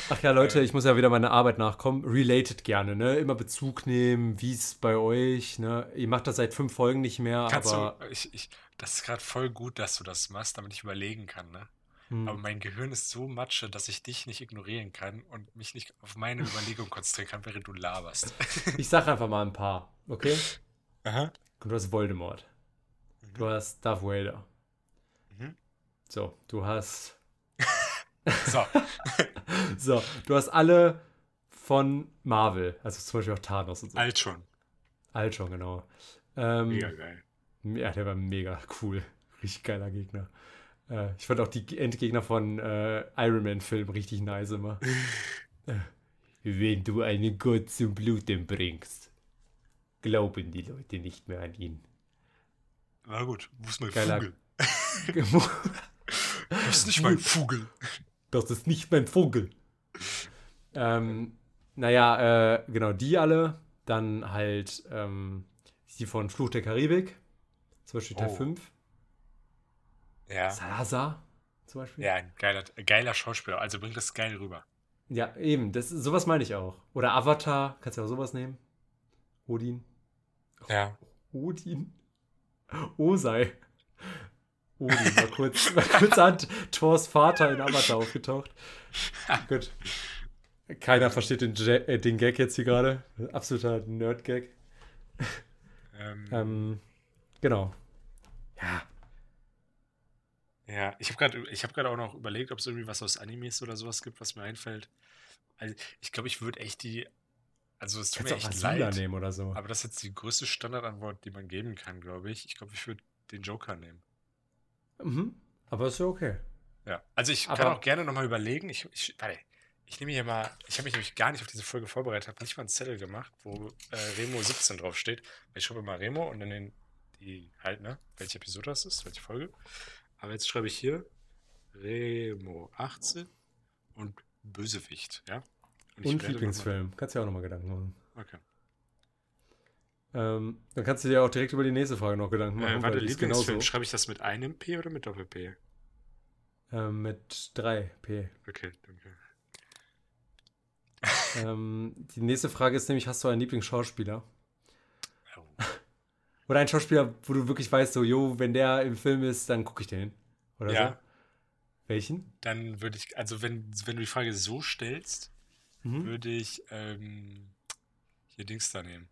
Ach ja, Leute, Äh. ich muss ja wieder meiner Arbeit nachkommen. Related gerne, ne? Immer Bezug nehmen, wie es bei euch, ne? Ihr macht das seit fünf Folgen nicht mehr, Kannst aber du, ich, ich, das ist gerade voll gut, dass du das machst, damit ich überlegen kann, ne? hm, Aber mein Gehirn ist so matsche, dass ich dich nicht ignorieren kann und mich nicht auf meine Überlegung konzentrieren kann, während du laberst. *laughs* ich sag einfach mal ein paar, okay? Aha. Du hast Voldemort. Du hast Darth Vader. Mhm. So, du hast. So, *laughs* So, du hast alle von Marvel. Also zum Beispiel auch Thanos und so. alt schon. Alt schon, genau. Ähm, Mega geil. Ja, der war mega cool. Richtig geiler Gegner. Äh, ich fand auch die Endgegner von äh, Iron Man-Film richtig nice immer. *laughs* Äh, Wenn du einen Gott zum Bluten bringst, glauben die Leute nicht mehr an ihn. Na gut, wo ist mein Geiler- Vogel? *laughs* Das ist nicht mein Vogel. Das ist nicht mein Vogel. ähm, naja, äh, genau, die alle. Dann halt ähm, die von Fluch der Karibik. Zum Beispiel Teil Oh. 5. Ja, Salazar zum Beispiel. ja, ein geiler, geiler Schauspieler. Also bringt das geil rüber. Ja, eben, das, sowas meine ich auch. Oder Avatar, kannst du auch sowas nehmen. Odin. Ja. Odin. Osei. Odin war kurz, *laughs* war kurz an Thors Vater in Avatar aufgetaucht. Gut. Keiner versteht den, äh, den Gag jetzt hier gerade. Absoluter Nerd-Gag. Ähm, Ähm, genau. Ja. Ja, ich habe gerade ich hab auch noch überlegt, ob es irgendwie was aus Animes oder sowas gibt, was mir einfällt. Also, ich glaube, ich würde echt die. Also, es tut Kannst mir echt leid. nehmen oder so. Aber das ist jetzt die größte Standardantwort, die man geben kann, glaube ich. Ich glaube, ich würde den Joker nehmen. Mhm. Aber ist ja okay. Ja. Also, ich kann Aber- auch gerne nochmal überlegen. Ich, ich, warte, ich nehme hier mal. Ich habe mich nämlich gar nicht auf diese Folge vorbereitet, habe nicht mal einen Zettel gemacht, wo äh, Remo 17 draufsteht. Ich schreibe mal Remo und dann den, die halt, ne? Welche Episode das ist, welche Folge. Aber jetzt schreibe ich hier Remo 18 und Bösewicht, ja? Und werde Lieblingsfilm. Kannst du ja auch nochmal Gedanken machen. Okay. Ähm, dann kannst du dir auch direkt über die nächste Frage noch Gedanken machen. Äh, warte, Lieblingsfilm. Schreibe ich das mit einem P oder mit Doppel-P? Ähm, mit 3 P. Okay, danke. ähm, die nächste Frage ist nämlich, hast du einen Lieblingsschauspieler? Oh. *laughs* Oder einen Schauspieler, wo du wirklich weißt, so, jo, wenn der im Film ist, dann gucke ich den. Oder Ja. so? Welchen? Dann würde ich, also wenn, wenn du die Frage so stellst, Mhm. würde ich ähm, hier Dings da nehmen.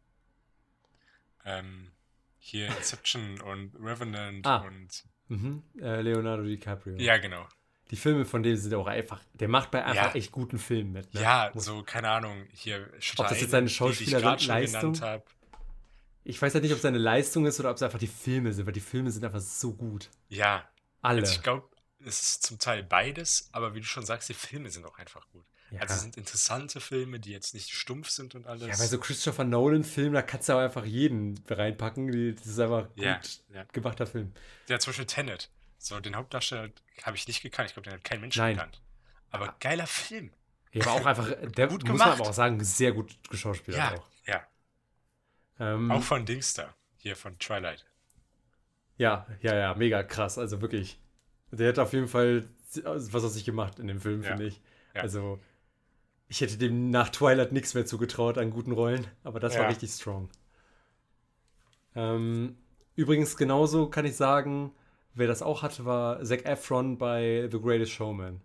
Ähm, hier Inception *laughs* und Revenant Ah. und. Mhm. Äh, Leonardo DiCaprio. Ja, genau. Die Filme von dem sind auch einfach, der macht bei einfach Ja. echt guten Filmen mit. Ne? Ja, so, keine Ahnung, hier Ob das jetzt seine ich Schauspielerleistung- genannt habe. Ich weiß halt nicht, ob es seine Leistung ist oder ob es einfach die Filme sind, weil die Filme sind einfach so gut. Ja, Alle. also ich glaube, es ist zum Teil beides, aber wie du schon sagst, die Filme sind auch einfach gut. Ja. Also es sind interessante Filme, die jetzt nicht stumpf sind und alles. Ja, bei so Christopher Nolan-Filmen, da kannst du auch einfach jeden reinpacken. Das ist einfach gut Ja, ja. gemachter Film. Ja, zum Beispiel Tenet. So, den Hauptdarsteller habe ich nicht gekannt. Ich glaube, den hat kein Mensch Nein. gekannt. Aber geiler Film. Ja, aber auch einfach, *laughs* der Gut muss man gemacht. aber auch sagen, sehr gut geschauspielert Ja, auch. ja. Ähm, Auch von Dings da. Hier von Twilight. Ja, ja, ja, mega krass. Also wirklich. Der hat auf jeden Fall was aus sich gemacht in dem Film, Ja, finde ich. ja. Also, ich hätte dem nach Twilight nichts mehr zugetraut an guten Rollen, aber das war Ja. richtig strong. Ähm, übrigens, genauso kann ich sagen, wer das auch hatte, war Zac Efron bei The Greatest Showman.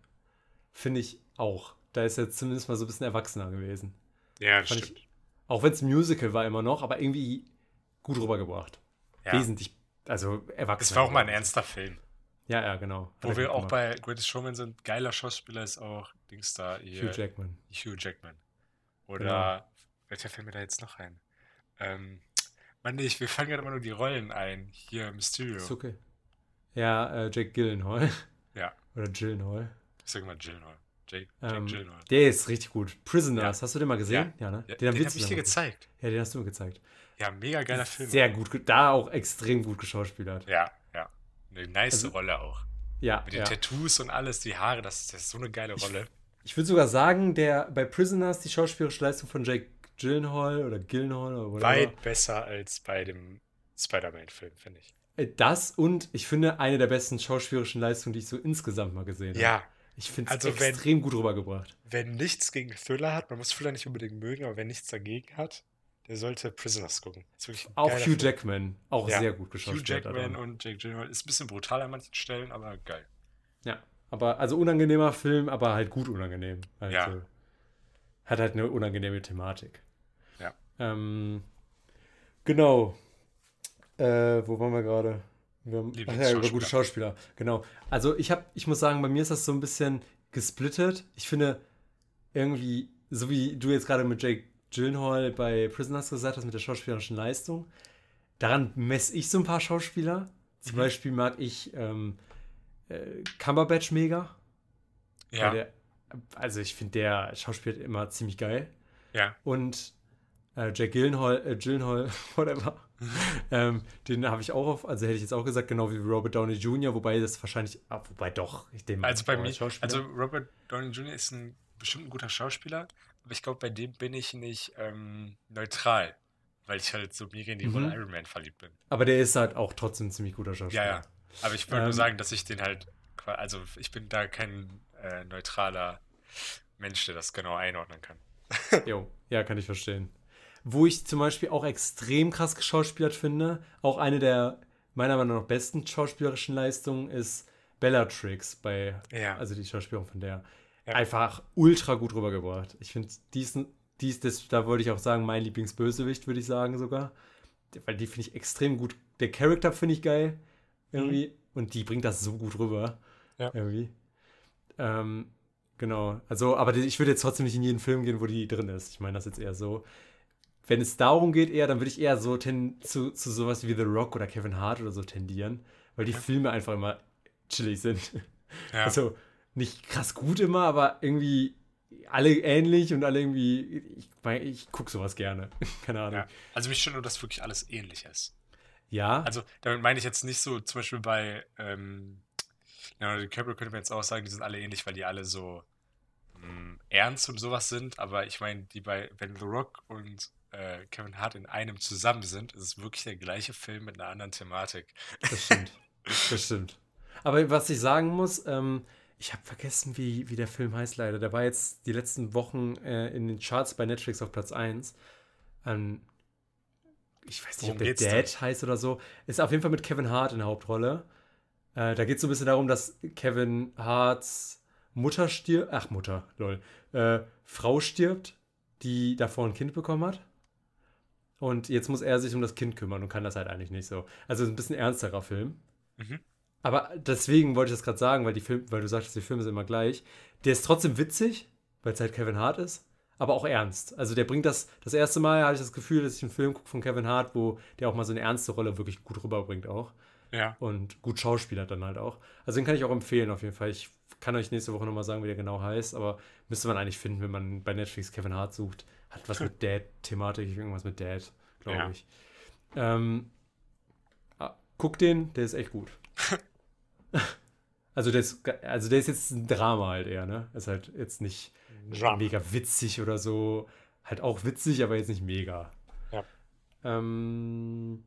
Finde ich auch. Da ist er zumindest mal so ein bisschen erwachsener gewesen. Ja, das Fand stimmt. Auch wenn es ein Musical war immer noch, aber irgendwie gut rübergebracht. Ja. Wesentlich, also erwachsener. Es war auch mal ein ernster Film. Ja, ja, genau. Hat Wo wir auch gemacht. bei Greatest Showman sind. Geiler Schauspieler ist auch Dings da. Hugh Jackman. Hugh Jackman. Genau. Oder welcher fällt mir da jetzt noch ein? Ähm, Mann, ich, wir fangen gerade immer nur die Rollen ein. Hier Mysterio. Ist okay. Ja, äh, Jake Gyllenhaal. Ja. *laughs* Oder Gyllenhaal. Ich sag mal Gyllenhaal. Jake, Jake Ähm, Gyllenhaal. der ist richtig gut. Prisoners, hast du den mal gesehen? Ja. ne? Ja, den haben den hab ich dir gezeigt. Ja, den hast du mir gezeigt. Ja, mega geiler Film. Sehr gut, da auch extrem gut geschauspielert. Ja, ja. Eine nice Also- Rolle auch. Ja, Mit den ja. Tattoos und alles, die Haare, das, das ist so eine geile Rolle. Ich würde sogar sagen, der bei Prisoners die schauspielerische Leistung von Jake Gyllenhaal oder Gyllenhaal oder whatever, Weit besser als bei dem Spider-Man-Film, finde ich. äh, das und ich finde eine der besten schauspielerischen Leistungen, die ich so insgesamt mal gesehen habe. Ja, Ich finde es Also wenn- extrem gut rübergebracht. wer nichts gegen Thriller hat, man muss Thriller nicht unbedingt mögen, aber wer nichts dagegen hat, der sollte Prisoners gucken. Auch Hugh Film. Jackman, auch Ja, sehr gut Hugh geschauspielert. Jackman daran. und Jake Gyllenhaal ist ein bisschen brutal an manchen Stellen, aber geil. Ja, aber also unangenehmer Film, aber halt gut unangenehm. Halt, Ja. hat halt eine unangenehme Thematik. Ja. Ähm, genau. Äh, wo waren wir gerade? Wir haben, ach ja, über gute Schauspieler. Genau. Also ich habe, ich muss sagen, bei mir ist das so ein bisschen gesplittet. Ich finde irgendwie, so wie du jetzt gerade mit Jake Gyllenhaal bei Prisoners gesagt hast, mit der schauspielerischen Leistung, daran messe ich so ein paar Schauspieler. Zum Mhm. Beispiel mag ich ähm, äh, Cumberbatch mega. Ja, Der, also ich finde, der schauspielt immer ziemlich geil. ja. Und äh, Jack Gyllenhaal, äh, Gyllenhaal, *laughs* whatever, *laughs* ähm, den habe ich auch auf, also hätte ich jetzt auch gesagt, genau wie Robert Downey Jr., wobei das wahrscheinlich, ah, wobei doch, ich dem Also bei mir, also Robert Downey Jr. ist ein bestimmt ein guter Schauspieler, ich glaube, bei dem bin ich nicht ähm, neutral, weil ich halt so mega in die Mhm. Rolle Iron Man verliebt bin. aber der ist halt auch trotzdem ein ziemlich guter Ja, Schauspieler. ja. Aber ich würde Ähm, nur sagen, dass ich den halt, also ich bin da kein äh, neutraler Mensch, der das genau einordnen kann. *laughs* Jo, ja, kann ich verstehen. Wo ich zum Beispiel auch extrem krass geschauspielert finde, auch eine der meiner Meinung nach besten schauspielerischen Leistungen ist Bellatrix bei, Ja. also die Schauspielerin von der. Ja. Einfach ultra gut rübergebracht. Ich finde, diesen, dies, das, da wollte ich auch sagen, mein Lieblingsbösewicht, würde ich sagen sogar. Weil die finde ich extrem gut. Der Charakter finde ich geil, irgendwie. Und die bringt das so gut rüber. Ja. Irgendwie. Ähm, genau. Also, aber ich würde jetzt trotzdem nicht in jeden Film gehen, wo die drin ist. Ich meine das jetzt eher so. Wenn es darum geht, eher, dann würde ich eher so ten, zu, zu sowas wie The Rock oder Kevin Hart oder so tendieren, weil die Filme einfach immer chillig sind. Ja. *laughs* Also nicht krass gut immer, aber irgendwie alle ähnlich und alle irgendwie. Ich, mein, ich gucke sowas gerne. *laughs* Keine Ahnung. ja. Also mich stört nur, dass wirklich alles ähnlich ist. Ja, Also damit meine ich jetzt nicht so, zum Beispiel bei ähm, Leonardo DiCaprio könnte man jetzt auch sagen, die sind alle ähnlich, weil die alle so mh, ernst und sowas sind, aber ich meine, die bei, wenn The Rock und äh, Kevin Hart in einem zusammen sind, ist es wirklich der gleiche Film mit einer anderen Thematik. das stimmt. *laughs* das stimmt. Aber was ich sagen muss, ähm, ich habe vergessen, wie, wie der Film heißt leider. Der war jetzt die letzten Wochen äh, in den Charts bei Netflix auf Platz 1. Ähm, ich weiß nicht, Worum ob der Dad heißt oder so. Ist auf jeden Fall mit Kevin Hart in der Hauptrolle. Äh, da geht es so ein bisschen darum, dass Kevin Harts Mutter stirbt. Ach, Mutter, lol. Äh, Frau stirbt, die davor ein Kind bekommen hat. Und jetzt muss er sich um das Kind kümmern und kann das halt eigentlich nicht so. Also ein bisschen ernsterer Film. Mhm. Aber deswegen wollte ich das gerade sagen, weil, die Film, weil du sagtest, die Filme sind immer gleich. Der ist trotzdem witzig, weil es halt Kevin Hart ist, aber auch ernst. Also der bringt das, das erste Mal hatte ich das Gefühl, dass ich einen Film gucke von Kevin Hart, wo der auch mal so eine ernste Rolle wirklich gut rüberbringt auch. Ja. Und gut Schauspieler dann halt auch. Also den kann ich auch empfehlen auf jeden Fall. Ich kann euch nächste Woche nochmal sagen, wie der genau heißt, aber müsste man eigentlich finden, wenn man bei Netflix Kevin Hart sucht. Hat was mit Dad-Thematik, irgendwas mit Dad, glaube Ja. ich. Ähm, ah, guck den, der ist echt gut. Also, der ist, also der ist jetzt ein Drama halt eher, ne? Ist halt jetzt nicht Drama. mega witzig oder so. Halt auch witzig, aber jetzt nicht mega. Ja. Ähm,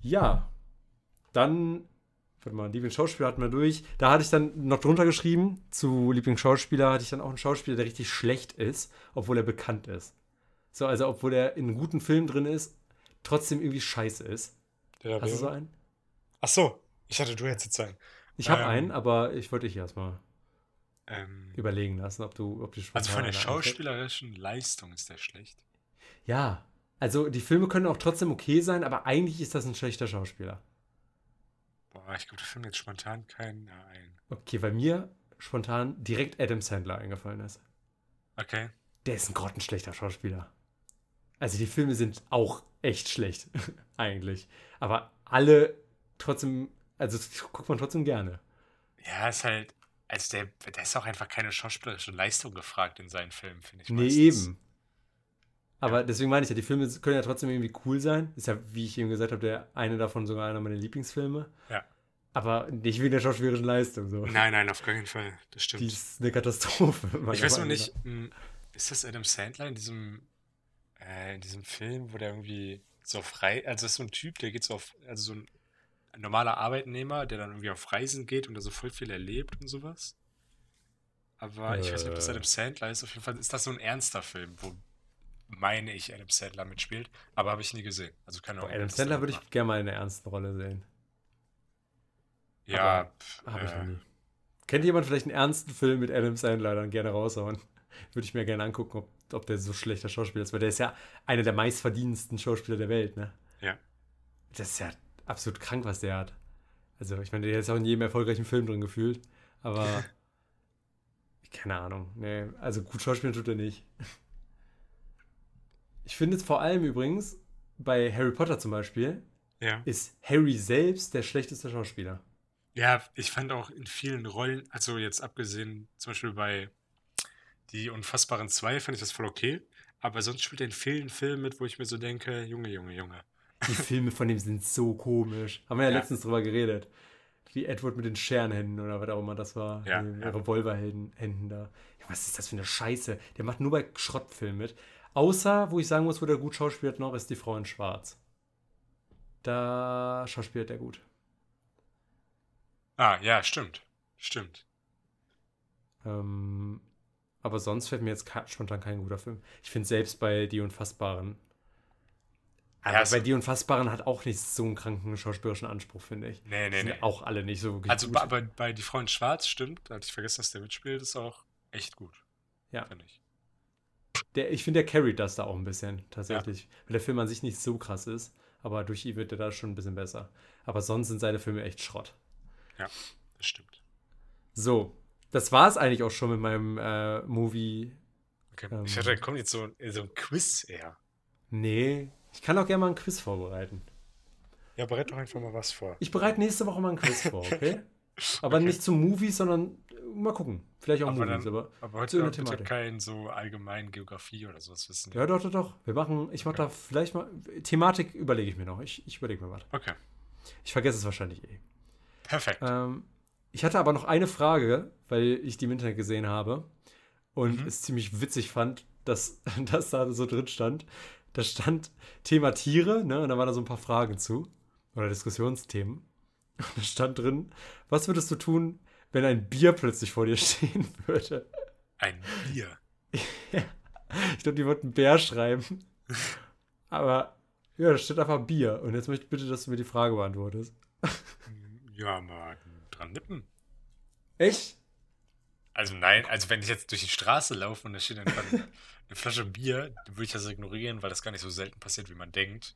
ja. Dann, warte mal, Lieblingsschauspieler hatten wir durch. Da hatte ich dann noch drunter geschrieben, zu Lieblingsschauspieler hatte ich dann auch einen Schauspieler, der richtig schlecht ist, obwohl er bekannt ist. So, also obwohl er in einem guten Film drin ist, trotzdem irgendwie scheiße ist. Der Hast du so einen? Ach so, ich hatte du jetzt jetzt einen. Ich habe Ähm. einen, aber ich wollte dich erstmal Ähm, überlegen lassen, ob du, ob du also von der schauspielerischen Leistung ist der schlecht. Ja, also die Filme können auch trotzdem okay sein, aber eigentlich ist das ein schlechter Schauspieler. Boah, ich glaube, fällt mir jetzt spontan keinen ein. Okay, weil mir spontan direkt Adam Sandler eingefallen ist. Okay. Der ist ein grottenschlechter Schauspieler. Also die Filme sind auch echt schlecht, *laughs* eigentlich. Aber alle trotzdem, also das guckt man trotzdem gerne. Ja, ist halt, also der, der ist auch einfach keine schauspielerische Leistung gefragt in seinen Filmen, finde ich. Nee, meistens. eben. Aber deswegen meine ich ja, die Filme können ja trotzdem irgendwie cool sein. Ist ja, wie ich eben gesagt habe, der eine davon sogar einer meiner Lieblingsfilme. Ja. Aber nicht wegen der schauspielerischen Leistung. So. Nein, nein, auf keinen Fall. Das stimmt. Die ist eine Katastrophe. ich weiß noch nicht, hm, ist das Adam Sandler in diesem, äh, in diesem Film, wo der irgendwie so frei, also das ist so ein Typ, der geht so auf, also so ein normaler Arbeitnehmer, der dann irgendwie auf Reisen geht und da so voll viel erlebt und sowas. Aber ich weiß nicht, ob das Äh. Adam Sandler ist. Auf jeden Fall ist das so ein ernster Film, wo meine ich Adam Sandler mitspielt, aber habe ich nie gesehen. Also keine. Ahnung. Adam Sandler würde ich gerne mal in einer ernsten Rolle sehen. Ja, Habe ich äh, noch nie. Kennt jemand vielleicht einen ernsten Film mit Adam Sandler? Dann gerne raushauen. *laughs* Würde ich mir gerne angucken, ob, ob der so schlechter Schauspieler ist. Weil der ist ja einer der meistverdienendsten Schauspieler der Welt, ne? Ja. Das ist ja absolut krank, was der hat. Also, ich meine, der ist auch in jedem erfolgreichen Film drin gefühlt. Aber. *laughs* keine Ahnung. Nee, also gut schauspielen tut er nicht. Ich finde es vor allem übrigens, bei Harry Potter zum Beispiel, Ja. ist Harry selbst der schlechteste Schauspieler. Ja, ich fand auch in vielen Rollen, also jetzt abgesehen, zum Beispiel bei Die Unfassbaren 2 fand ich das voll okay. Aber sonst spielt er in vielen Filmen mit, wo ich mir so denke, Junge, Junge, Junge. Die Filme von dem sind so komisch. Haben wir ja, Ja. letztens drüber geredet. Wie Edward mit den Scherenhänden oder was auch immer das war. Ja, den ja. Revolverhänden Händen da. Ja, was ist das für eine Scheiße? Der macht nur bei Schrottfilmen mit. Außer, wo ich sagen muss, wo der gut schauspielt noch, ist die Frau in Schwarz. Da schauspielt er gut. Ah, ja, stimmt. Stimmt. Ähm, aber sonst fällt mir jetzt spontan kein guter Film. Ich finde selbst bei Die Unfassbaren. Aber Ja, bei Die Unfassbaren hat auch nicht so einen kranken schauspielerischen Anspruch, finde ich. Nee, nee, Sind nee. auch alle nicht so Also gut. bei, bei, Die Frau in Schwarz stimmt, da hatte ich vergessen, dass der mitspielt, ist auch echt gut. Ja. Finde ich. Der, ich finde, der carryt das da auch ein bisschen, tatsächlich. Weil der Film an sich nicht so krass ist, aber durch ihn wird er da schon ein bisschen besser. Aber sonst sind seine Filme echt Schrott. Das stimmt. So, das war es eigentlich auch schon mit meinem äh, Movie. Okay. Ähm. ich dachte, da kommt jetzt so, so ein Quiz eher. Nee, ich kann auch gerne mal einen Quiz vorbereiten. Ja, bereit doch einfach mal was vor. Ich bereite nächste Woche mal einen Quiz vor, *laughs* okay? Aber Okay. nicht zum Movies, sondern äh, mal gucken. Vielleicht auch Aber Movies, dann- aber. Aber heute Zu einer bitte Thematik. kein so allgemein Geografie oder sowas wissen. Ja, doch, doch, doch. Wir machen, ich mache da vielleicht mal. Thematik überlege ich mir noch. Ich, ich überlege mir was. Okay, Ich vergesse es wahrscheinlich eh. perfekt. Ähm, ich hatte aber noch eine Frage, weil ich die im Internet gesehen habe und Mhm. es ziemlich witzig fand, dass *laughs* das da so drin stand. Da stand Thema Tiere, ne? Und da waren da so ein paar Fragen zu. Oder Diskussionsthemen. Und da stand drin, was würdest du tun, wenn ein Bier plötzlich vor dir stehen würde? Ein Bier. Ich glaube, die wollten Bär schreiben. Aber ja, da steht einfach Bier. Und jetzt möchte ich bitte, dass du mir die Frage beantwortest. Ja, mal dran nippen. Echt? Also nein, also wenn ich jetzt durch die Straße laufe und da steht einfach *laughs* eine Flasche Bier, dann würde ich das ignorieren, weil das gar nicht so selten passiert, wie man denkt.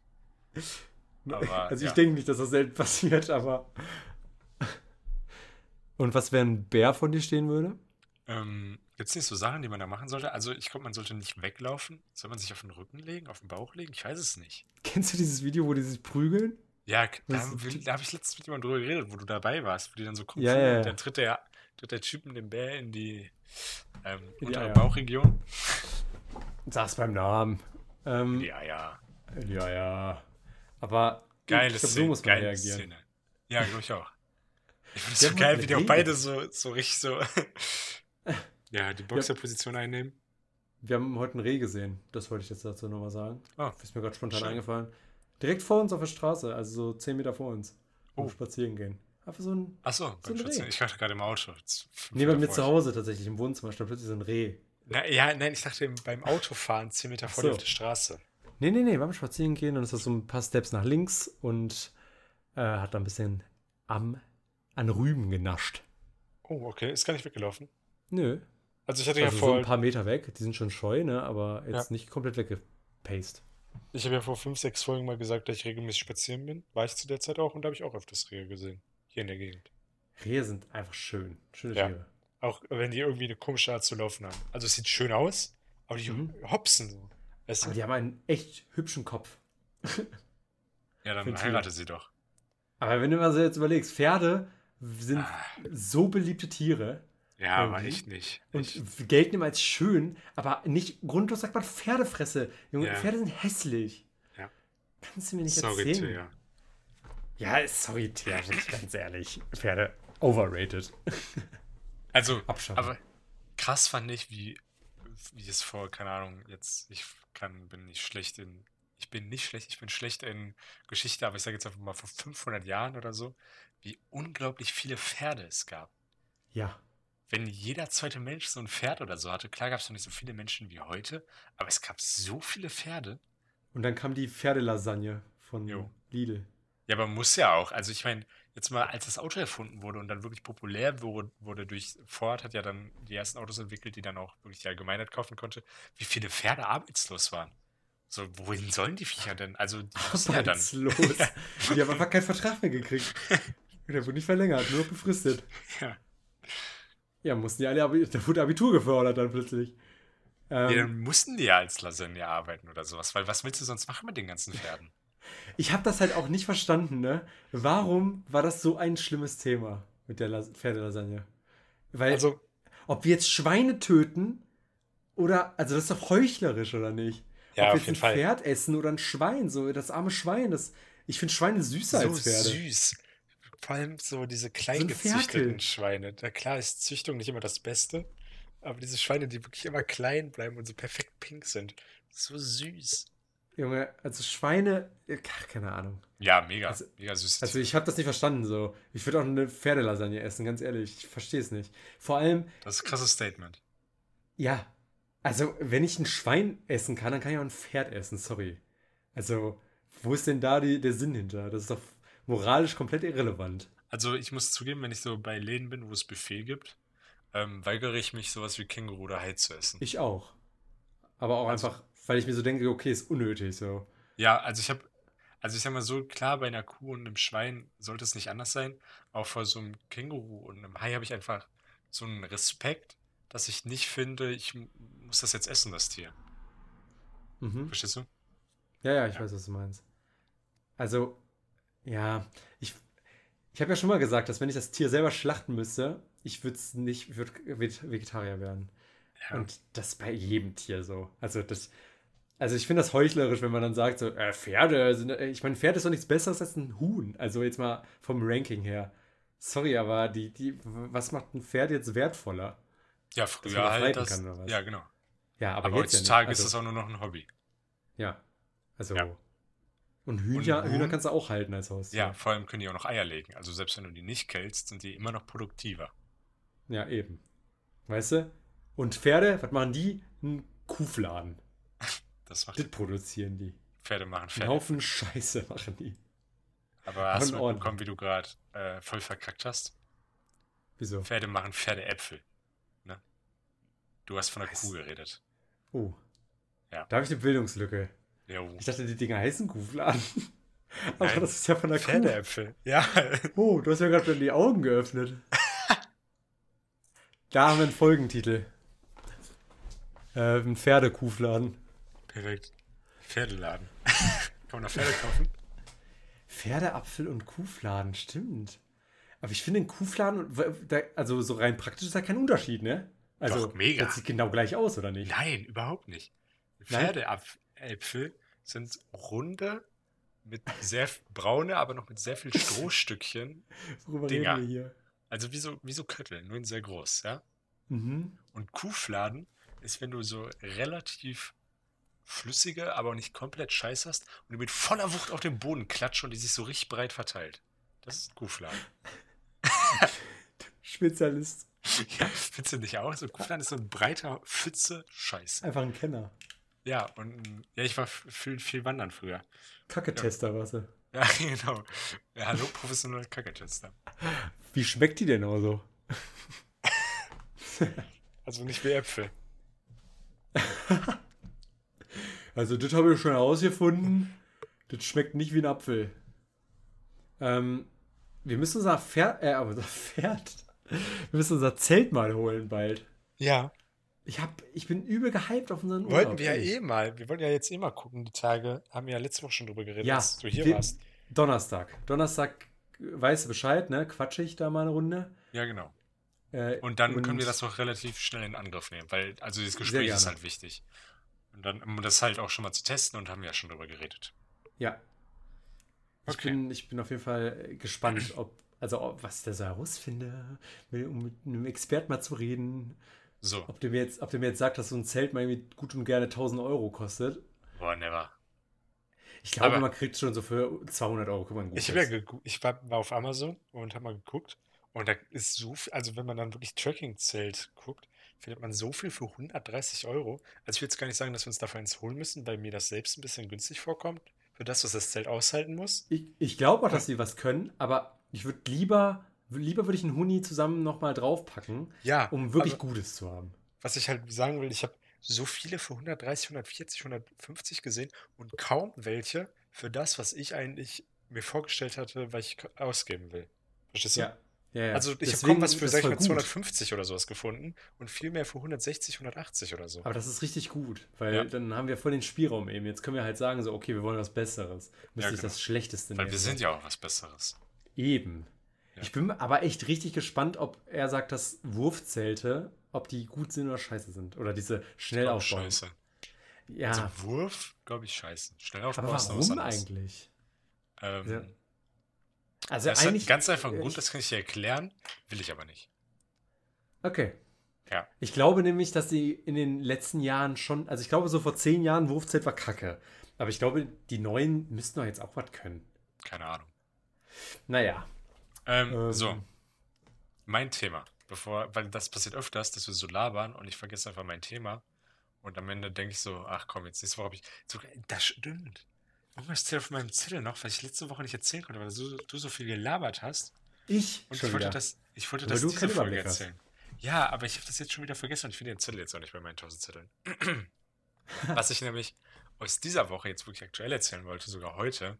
Aber, also ich ja. denke nicht, dass das selten *laughs* passiert, aber. Und was, wenn ein Bär von dir stehen würde? Ähm, Gibt es nicht so Sachen, die man da machen sollte? Also ich glaube, man sollte nicht weglaufen. Soll man sich auf den Rücken legen, auf den Bauch legen? Ich weiß es nicht. Kennst du dieses Video, wo die sich prügeln? Ja, da, da habe ich letztens mit jemandem drüber geredet, wo du dabei warst, wo die dann so gucken, Ja, ja, ja. dann tritt der, tritt der Typ mit dem Bär in die ähm, die untere Eier. Bauchregion. Sag's beim Namen. Ähm, Ja, ja. ja, ja. Aber Geile ich glaub, so Szene. muss man geile reagieren. Szene. Ja, glaube ich auch. Ich finde es Die so geil, halt wie die auch beide so, so richtig so *laughs* ja, die Boxerposition einnehmen. Wir haben heute ein Reh gesehen. Das wollte ich jetzt dazu nochmal sagen. Oh, Ist mir gerade spontan Schön. eingefallen. Direkt vor uns auf der Straße, also so 10 Meter vor uns. Oh. Spazieren gehen. Einfach so ein. achso, So beim ein Spazieren. Reh. Ich dachte gerade im Auto. Nee, bei mir vor zu. Hause tatsächlich im Wohnzimmer stand plötzlich so ein Reh. Na, ja, nein, ich dachte beim Autofahren 10 Meter vor so. auf der Straße. Nee, nee, nee, beim Spazieren gehen und es ist so ein paar Steps nach links und äh, hat da ein bisschen am, an Rüben genascht. Oh, okay, ist gar nicht weggelaufen. Nö. Also ich hatte ja Also so vor, ein paar Meter weg. Die sind schon scheu, ne? Aber jetzt Ja. nicht komplett weggepaced. ich habe ja vor fünf, sechs Folgen mal gesagt, dass ich regelmäßig spazieren bin. War ich zu der Zeit auch und da habe ich auch öfters Rehe gesehen. Hier in der Gegend. Rehe sind einfach schön. Schöne Ja. Tiere. Auch wenn die irgendwie eine komische Art zu laufen haben. Also es sieht schön aus, aber die Mhm. hopsen so. Weißt Aber du? die haben einen echt hübschen Kopf. *laughs* Ja, dann heirate sie doch. Aber wenn du mal so jetzt überlegst, Pferde sind Ah. so beliebte Tiere Ja, aber Irgendwie. echt nicht. und Echt. gelten immer als schön, aber nicht grundlos sagt man Pferdefresse. Junge, Ja. Pferde sind hässlich. Ja. Kannst du mir nicht Sorry, erzählen? Thea. Ja, bin ich ganz ehrlich. Pferde overrated. *laughs* Also, Abschaffen. aber krass fand ich, wie, wie es vor, keine Ahnung, jetzt, ich kann, bin nicht schlecht in, ich bin nicht schlecht, ich bin schlecht in Geschichte, aber ich sage jetzt einfach mal vor 500 Jahren oder so, wie unglaublich viele Pferde es gab. Ja. Wenn jeder zweite Mensch so ein Pferd oder so hatte, klar gab es noch nicht so viele Menschen wie heute, aber es gab so viele Pferde. Und dann kam die Pferdelasagne von Jo. Lidl. Ja, aber muss ja auch. Also ich meine, jetzt mal, als das Auto erfunden wurde und dann wirklich populär wurde, wurde durch Ford, hat ja dann die ersten Autos entwickelt, die dann auch wirklich die Allgemeinheit kaufen konnte, wie viele Pferde arbeitslos waren. So, wohin sollen die Viecher denn? Also, die *laughs* müssen ja dann. Arbeitslos. *laughs* Die haben einfach keinen Vertrag mehr gekriegt. Der wurde nicht verlängert, nur befristet. Ja. Ja, mussten die alle, da wurde Abitur gefördert dann plötzlich. Ähm, Ja, dann mussten die ja als Lasagne arbeiten oder sowas, weil was willst du sonst machen mit den ganzen Pferden? Ich habe das halt auch nicht verstanden, ne? Warum war das so ein schlimmes Thema mit der Las Pferdelasagne? Weil, Also, ob wir jetzt Schweine töten oder, also das ist doch heuchlerisch, oder nicht? Ja, ob wir jetzt ein Fall. Pferd essen oder ein Schwein, so das arme Schwein, das, ich finde Schweine süßer so als Pferde. süß. Vor allem so diese ein kleingezüchteten Ferkel. Schweine. Da klar ist Züchtung nicht immer das Beste, aber diese Schweine, die wirklich immer klein bleiben und so perfekt pink sind, so süß. Junge, also Schweine, ach, keine Ahnung. Ja, mega, Also- mega süß. Also ich habe das nicht verstanden so. Ich würde auch eine Pferdelasagne essen, ganz ehrlich. Ich verstehe es nicht. Vor allem, das ist ein krasses Statement. ja, also wenn ich ein Schwein essen kann, dann kann ich auch ein Pferd essen, sorry. Also, wo ist denn da die, der Sinn hinter? Das ist doch moralisch komplett irrelevant. Also ich muss zugeben, wenn ich so bei Läden bin, wo es Buffet gibt, ähm, weigere ich mich, sowas wie Känguru oder Hai zu essen. Ich auch. Aber auch Also- einfach, weil ich mir so denke, okay, ist unnötig so. Ja, also ich habe, also ich sag mal so, klar, bei einer Kuh und einem Schwein sollte es nicht anders sein. Auch vor so einem Känguru und einem Hai habe ich einfach so einen Respekt, dass ich nicht finde, ich muss das jetzt essen, das Tier. Mhm. Verstehst du? Ja, ja, ich Ja. weiß, was du meinst. Also, ja, ich, ich habe ja schon mal gesagt, dass wenn ich das Tier selber schlachten müsste, ich würde es nicht, ich würde Vegetarier werden. Ja. Und das bei jedem Tier so. Also das, also ich finde das heuchlerisch, wenn man dann sagt, so, äh, Pferde sind, äh, ich meine, Pferd ist doch nichts Besseres als ein Huhn. Also jetzt mal vom Ranking her. Sorry, aber die, die, was macht ein Pferd jetzt wertvoller? ja, früher das halt das. kann, oder was? Ja, genau. Ja, aber, Aber, heutzutage ja nicht. ist Also, das auch nur noch ein Hobby. Ja, also. Ja. Und Hühner, Und Hühner kannst du auch halten als Haustier. Ja, vor allem können die auch noch Eier legen. Also selbst wenn du die nicht killst, sind die immer noch produktiver. Ja, eben. Weißt du? Und Pferde, was machen die? Ein Kuhfladen. *laughs* Das macht Das produzieren die. Pferde machen Einen Pferde. Haufen Scheiße machen die. Aber hast du mitbekommen, wie du gerade äh, voll verkackt hast? Wieso? Pferde machen Pferdeäpfel. Ne? Du hast von der? Kuh geredet. Oh. Ja. Da habe ich eine Bildungslücke. Jo. Ich dachte, die Dinger heißen Kuhfladen. *laughs* Aber Nein, das ist ja von der Pferdeäpfel. Ja. Kuh. *laughs* Oh, du hast mir gerade die Augen geöffnet. da haben wir einen Folgentitel. Äh, ein Pferdekuhfladen. Perfekt. Pferdeladen. *laughs* Kann man da Pferde kaufen? Pferdeapfel und Kuhfladen, stimmt. Aber ich finde, ein Kuhfladen, also so rein praktisch ist da kein Unterschied, ne? Also, Doch, mega. Das sieht genau gleich aus, oder nicht? Nein, überhaupt nicht. Pferdeäpfel sind runde, mit sehr braune, aber noch mit sehr viel *laughs* Strohstückchen. Worüber Dinger. reden wir hier? Also wie so, wie so Köttel, nur in sehr groß, ja? Mhm. Und Kuhfladen ist, wenn du so relativ flüssige, aber auch nicht komplett Scheiß hast und die mit voller Wucht auf den Boden klatscht und die sich so richtig breit verteilt. Das ist Kuhfladen. *laughs* Spezialist. Ja, findest du nicht auch? So Kuhfladen ist so ein breiter Pfütze Scheiß. Einfach ein Kenner. Ja, und ja, ich war viel, viel wandern früher. Kacketester, was *laughs* er. Ja, genau. Ja, hallo, professioneller Kacketester. Wie schmeckt die denn auch so? *laughs* Also nicht wie Äpfel. Also, das habe ich schon herausgefunden. Das schmeckt nicht wie ein Apfel. Ähm, wir müssen unser Pferd, äh, unser Pferd. Wir müssen unser Zelt mal holen bald. Ja. Ich, hab, ich bin übel gehypt auf unseren Wollten wir ja eh mal. Wir wollten ja jetzt eh mal gucken, die Tage. Haben wir ja letzte Woche schon drüber geredet, Ja, als du hier wir- warst. Donnerstag. Donnerstag weißt du Bescheid, ne? Quatsche ich da mal eine Runde. Ja, genau. Äh, Und dann können wir das doch relativ schnell in Angriff nehmen, weil also dieses Gespräch ist halt wichtig. Und dann, um das halt auch schon mal zu testen und haben ja schon drüber geredet. Ja. Ich, Okay. bin, ich bin auf jeden Fall gespannt, *clears throat* ob, also ob, was ich da so herausfinde, um mit einem Experten mal zu reden. So. Ob der mir jetzt, ob der mir jetzt sagt, dass so ein Zelt mal gut und gerne 1000 Euro kostet. Boah, never. Ich glaube, Aber- man kriegt schon so für 200 Euro, kann man gut Ich, ja ich war, war auf Amazon und habe mal geguckt. Und da ist so viel, also wenn man dann wirklich Tracking-Zelt guckt, findet man so viel für 130 Euro. Also ich will jetzt gar nicht sagen, dass wir uns dafür eins holen müssen, weil mir das selbst ein bisschen günstig vorkommt. Für das, was das Zelt aushalten muss. Ich, ich glaube auch, dass sie was können, aber ich würde lieber, lieber würde ich einen Huni zusammen nochmal draufpacken, Ja, um wirklich Gutes zu haben. was ich halt sagen will, ich habe so viele für 130, 140, 150 gesehen und kaum welche für das, was ich eigentlich mir vorgestellt hatte, was ich ausgeben will. Verstehst du? Ja. Ja, ja. Also ich habe was für, sag ich mal, gut. 250 oder sowas gefunden und viel mehr für 160, 180 oder so. Aber das ist richtig gut, weil Ja. dann haben wir voll den Spielraum eben. Jetzt können wir halt sagen, so, okay, wir wollen was Besseres. Müsste Ja, ich genau. das Schlechteste Weil nehmen. wir sind ja auch was Besseres. Eben. Ich bin aber echt richtig gespannt, ob er sagt, dass Wurfzelte, ob die gut sind oder scheiße sind. Oder diese schnell Glaub, aufbauen. Scheiße. Ja, Also Wurf, glaube ich, scheiße. Schnell aufbauen aber warum eigentlich? Ähm, Ja. Also das hat eigentlich. ganz einfach einen äh, Grund, das kann ich dir erklären, will ich aber nicht. Okay. Ja. Ich glaube nämlich, dass sie in den letzten Jahren schon, also ich glaube, so vor zehn Jahren Wurfzelt war kacke. Aber ich glaube, die neuen müssten doch jetzt auch was können. Keine Ahnung. Naja. Ähm, Ähm. So, mein Thema. Bevor, weil das passiert öfters, dass wir so labern und ich vergesse einfach mein Thema. Und am Ende denke ich so, ach komm, jetzt nächste Woche habe ich. Sogar, das stimmt. Irgendwas steht auf meinem Zettel noch, was ich letzte Woche nicht erzählen konnte, weil du, du so viel gelabert hast. Ich Und ich wollte wieder. das, ich wollte das diese Folge Überblick hast. erzählen. Ja, aber ich habe das jetzt schon wieder vergessen und ich finde den Zettel jetzt auch nicht bei meinen 1000 Zetteln. *laughs* Was ich nämlich aus dieser Woche jetzt wirklich aktuell erzählen wollte, sogar heute,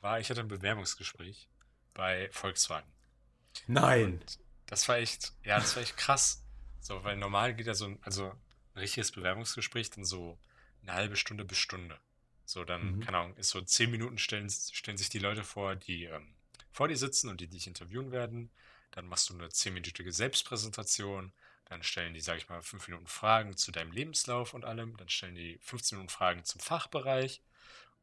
war, ich hatte ein Bewerbungsgespräch bei Volkswagen. Nein. Und das war echt, ja, das war echt krass. So, weil normal geht ja so ein, also ein richtiges Bewerbungsgespräch dann so eine halbe Stunde bis Stunde. So, dann, Mhm. keine Ahnung, ist so zehn Minuten stellen, stellen sich die Leute vor, die ähm, vor dir sitzen und die dich interviewen werden. Dann machst du eine zehnminütige Selbstpräsentation. Dann stellen die, sag ich mal, fünf Minuten Fragen zu deinem Lebenslauf und allem. Dann stellen die 15 Minuten Fragen zum Fachbereich.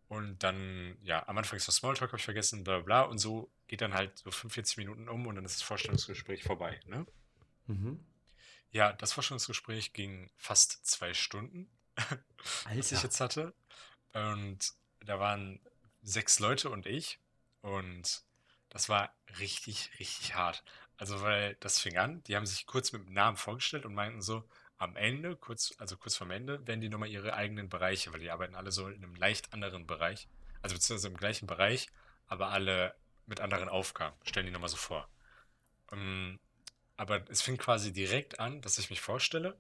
Und dann, ja, am Anfang ist das Smalltalk, habe ich vergessen, bla bla. Und so geht dann halt so 45 Minuten um und dann ist das Vorstellungsgespräch vorbei. Ne? Mhm. Ja, das Vorstellungsgespräch ging fast zwei Stunden, *laughs* was ich jetzt hatte. Und da waren sechs Leute und ich. Und das war richtig, richtig hart. Also, weil das fing an, die haben sich kurz mit dem Namen vorgestellt und meinten so, am Ende, kurz, also kurz vorm Ende, werden die nochmal ihre eigenen Bereiche, weil die arbeiten alle so in einem leicht anderen Bereich, also beziehungsweise im gleichen Bereich, aber alle mit anderen Aufgaben, stellen die nochmal so vor. Ähm, aber es fing quasi direkt an, dass ich mich vorstelle.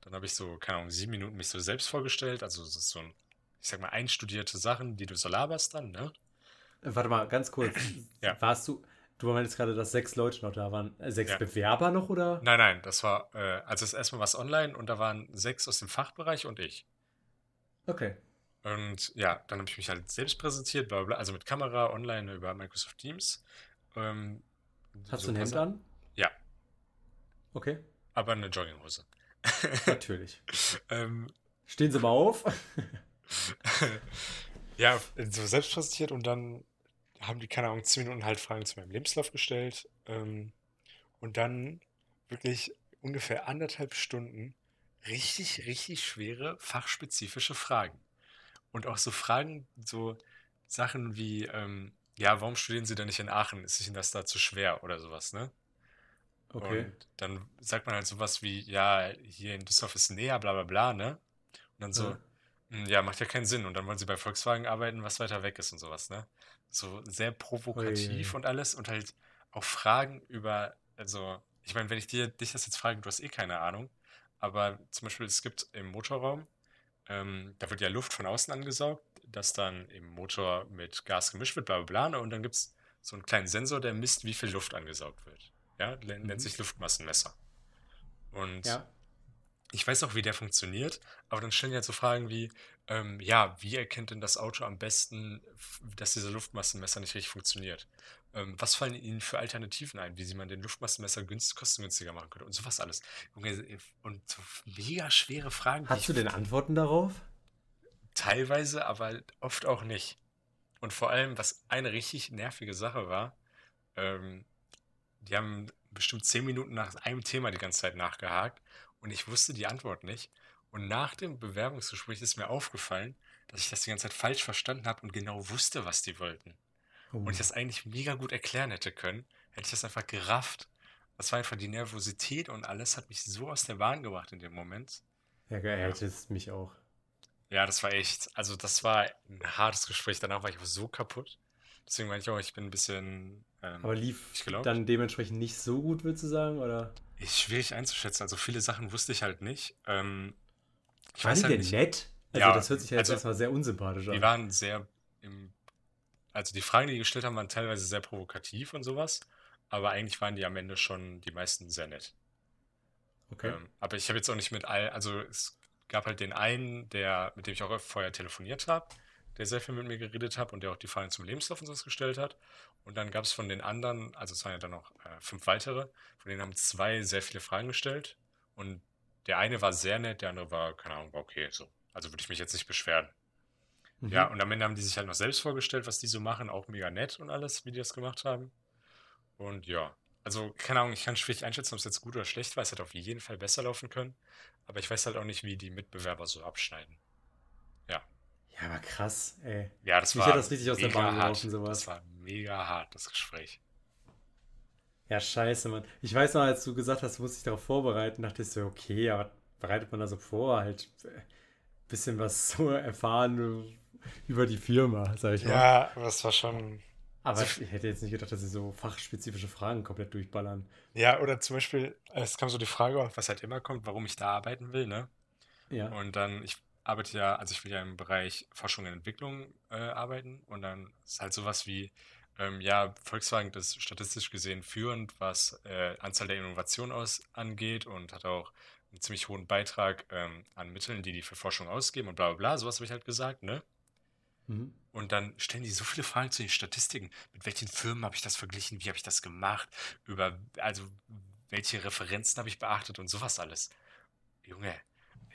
Dann habe ich so, keine Ahnung, sieben Minuten mich so selbst vorgestellt. Also es ist so ein, ich sag mal, einstudierte Sachen, die du so laberst dann, ne? Warte mal, ganz kurz. *clears throat* Ja. Warst du, du meinst gerade, dass sechs Leute noch da waren. Äh, Sechs Ja. Bewerber noch, oder? Nein, nein, das war, äh, also das erstmal was online und da waren sechs aus dem Fachbereich und ich. Okay. Und ja, dann habe ich mich halt selbst präsentiert, bla, bla, also mit Kamera, online über Microsoft Teams. Ähm, Hast so du ein Hemd an? Ja, Okay, aber eine Jogginghose. *laughs* natürlich. Ähm, Stehen Sie mal auf. *laughs* *laughs* ja, so selbst präsentiert und dann haben die, keine Ahnung, 10 Minuten halt Fragen zu meinem Lebenslauf gestellt. Ähm, und dann wirklich ungefähr anderthalb Stunden richtig, richtig schwere fachspezifische Fragen. Und auch so Fragen, so Sachen wie, ähm, ja, warum studieren Sie denn nicht in Aachen? Ist Ihnen das da zu schwer oder sowas, ne? Okay. Und dann sagt man halt sowas wie, ja, hier in Düsseldorf ist näher, bla bla bla, ne? Und dann so, Ja. "Hm, ja, macht ja keinen Sinn. Und dann wollen sie bei Volkswagen arbeiten, was weiter weg ist und sowas, ne? So sehr provokativ Ui. und alles und halt auch Fragen über, also, ich meine, wenn ich dir dich das jetzt frage, du hast eh keine Ahnung, aber zum Beispiel, es gibt im Motorraum, ähm, da wird ja Luft von außen angesaugt, das dann im Motor mit Gas gemischt wird, bla bla bla, ne? Und dann gibt es so einen kleinen Sensor, der misst, wie viel Luft angesaugt wird. Ja, nennt Mhm. sich Luftmassenmesser. Und Ja. Ich weiß auch, wie der funktioniert, aber dann stellen die halt so Fragen wie, ähm, ja, wie erkennt denn das Auto am besten, dass dieser Luftmassenmesser nicht richtig funktioniert? Ähm, was fallen Ihnen für Alternativen ein, wie sie man den Luftmassenmesser günst, kostengünstiger machen könnte und sowas alles. Junge, Und so mega schwere Fragen, Hast du denn Antworten darauf? teilweise, aber oft auch nicht. Und vor allem, was eine richtig nervige Sache war, ähm, die haben bestimmt zehn Minuten nach einem Thema die ganze Zeit nachgehakt und ich wusste die Antwort nicht. Und nach dem Bewerbungsgespräch ist mir aufgefallen, dass ich das die ganze Zeit falsch verstanden habe und genau wusste, was die wollten. Oh. Und ich das eigentlich mega gut erklären hätte können, hätte ich das einfach gerafft. Das war einfach die Nervosität und alles hat mich so aus der Bahn gebracht in dem Moment. Ja, geil, hättest mich auch. Ja, das war echt, also das war ein hartes Gespräch. Danach war ich auch so kaputt. Deswegen meine ich auch, ich bin ein bisschen, ähm, Aber lief dann dementsprechend nicht so gut, würdest du sagen? Oder? Ist schwierig einzuschätzen. Also viele Sachen wusste ich halt nicht. Ähm, ich Waren weiß die halt denn nicht. nett? Also, Ja, das hört sich ja jetzt also, erstmal sehr unsympathisch Die an. waren sehr im, also die Fragen, die die gestellt haben, waren teilweise sehr provokativ und sowas. Aber eigentlich waren die am Ende schon die meisten sehr nett. Okay. Ähm, aber ich habe jetzt auch nicht mit all, also es gab halt den einen, der, mit dem ich auch vorher telefoniert habe, der sehr viel mit mir geredet hat und der auch die Fragen zum Lebenslauf und sowas gestellt hat. Und dann gab es von den anderen, also es waren ja dann noch äh, fünf weitere, von denen haben zwei sehr viele Fragen gestellt. Und der eine war sehr nett, der andere war, keine Ahnung, war okay, so. Also würde ich mich jetzt nicht beschweren. Ja, Mhm. und am Ende haben die sich halt noch selbst vorgestellt, was die so machen, auch mega nett und alles, wie die das gemacht haben. Und ja, also keine Ahnung, ich kann schwierig einschätzen, ob es jetzt gut oder schlecht war. Es hätte auf jeden Fall besser laufen können. Aber ich weiß halt auch nicht, wie die Mitbewerber so abschneiden. Ja, aber krass, ey. ja, das Mich war das richtig aus der Bahn geworfen, sowas. Das war mega hart, das Gespräch. Ja, scheiße, Mann. Ich weiß noch, als du gesagt hast, du musst dich darauf vorbereiten, dachte ich so, okay, aber bereitet man da so vor? Halt ein bisschen was *laughs* so erfahren über die Firma, sag ich mal. Ja, das war schon. Aber ich hätte jetzt nicht gedacht, dass sie so fachspezifische Fragen komplett durchballern. ja, oder zum Beispiel, es kam so die Frage was halt immer kommt, warum ich da arbeiten will, ne? Ja. Und dann, ich arbeite ja, also ich will ja im Bereich Forschung und Entwicklung äh, arbeiten und dann ist halt sowas wie, ähm, ja, Volkswagen ist statistisch gesehen führend, was äh, Anzahl der Innovationen aus, angeht und hat auch einen ziemlich hohen Beitrag ähm, an Mitteln, die die für Forschung ausgeben und bla bla bla, sowas habe ich halt gesagt, ne? Mhm. Und dann stellen die so viele Fragen zu den Statistiken. Mit welchen Firmen habe ich das verglichen? Wie habe ich das gemacht? Über, also, welche Referenzen habe ich beachtet und sowas alles. Junge,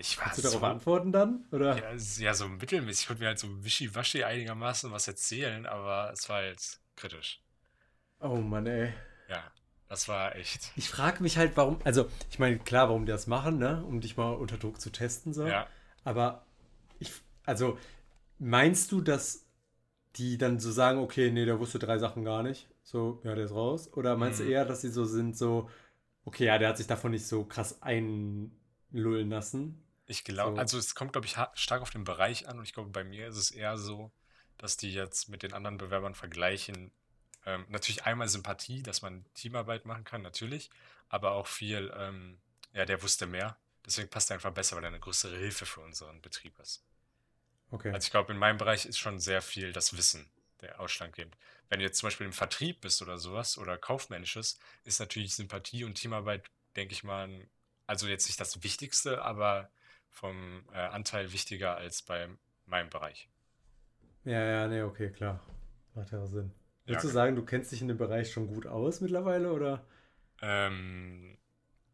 ich Kannst du darauf so, antworten dann? Oder? ja, ja, so mittelmäßig. Ich konnte mir halt so wischiwaschi einigermaßen was erzählen, aber es war jetzt kritisch. Oh Mann, ey. Ja, das war echt. Ich frage mich halt, warum, also ich meine, klar, warum die das machen, ne? Um dich mal unter Druck zu testen, so. Ja, Aber ich, also, meinst du, dass die dann so sagen, okay, nee, der wusste drei Sachen gar nicht, so, ja, der ist raus? Oder meinst du hm, eher, dass sie so sind, so, okay, ja, der hat sich davon nicht so krass einlullen lassen? Ich glaube, So, also es kommt, glaube ich, stark auf den Bereich an und ich glaube, bei mir ist es eher so, dass die jetzt mit den anderen Bewerbern vergleichen. Ähm, natürlich einmal Sympathie, dass man Teamarbeit machen kann, natürlich, aber auch viel, ähm, ja, der wusste mehr. Deswegen passt er einfach besser, weil er eine größere Hilfe für unseren Betrieb ist. okay. Also ich glaube, in meinem Bereich ist schon sehr viel das Wissen der ausschlaggebend. Wenn du jetzt zum Beispiel im Vertrieb bist oder sowas oder kaufmännisches, ist natürlich Sympathie und Teamarbeit, denke ich mal, also jetzt nicht das Wichtigste, aber vom äh, Anteil wichtiger als bei meinem Bereich. Ja, ja, nee, okay, klar. Macht ja auch Sinn. Ja, Würdest du genau. sagen, du kennst dich in dem Bereich schon gut aus mittlerweile, oder? Ähm,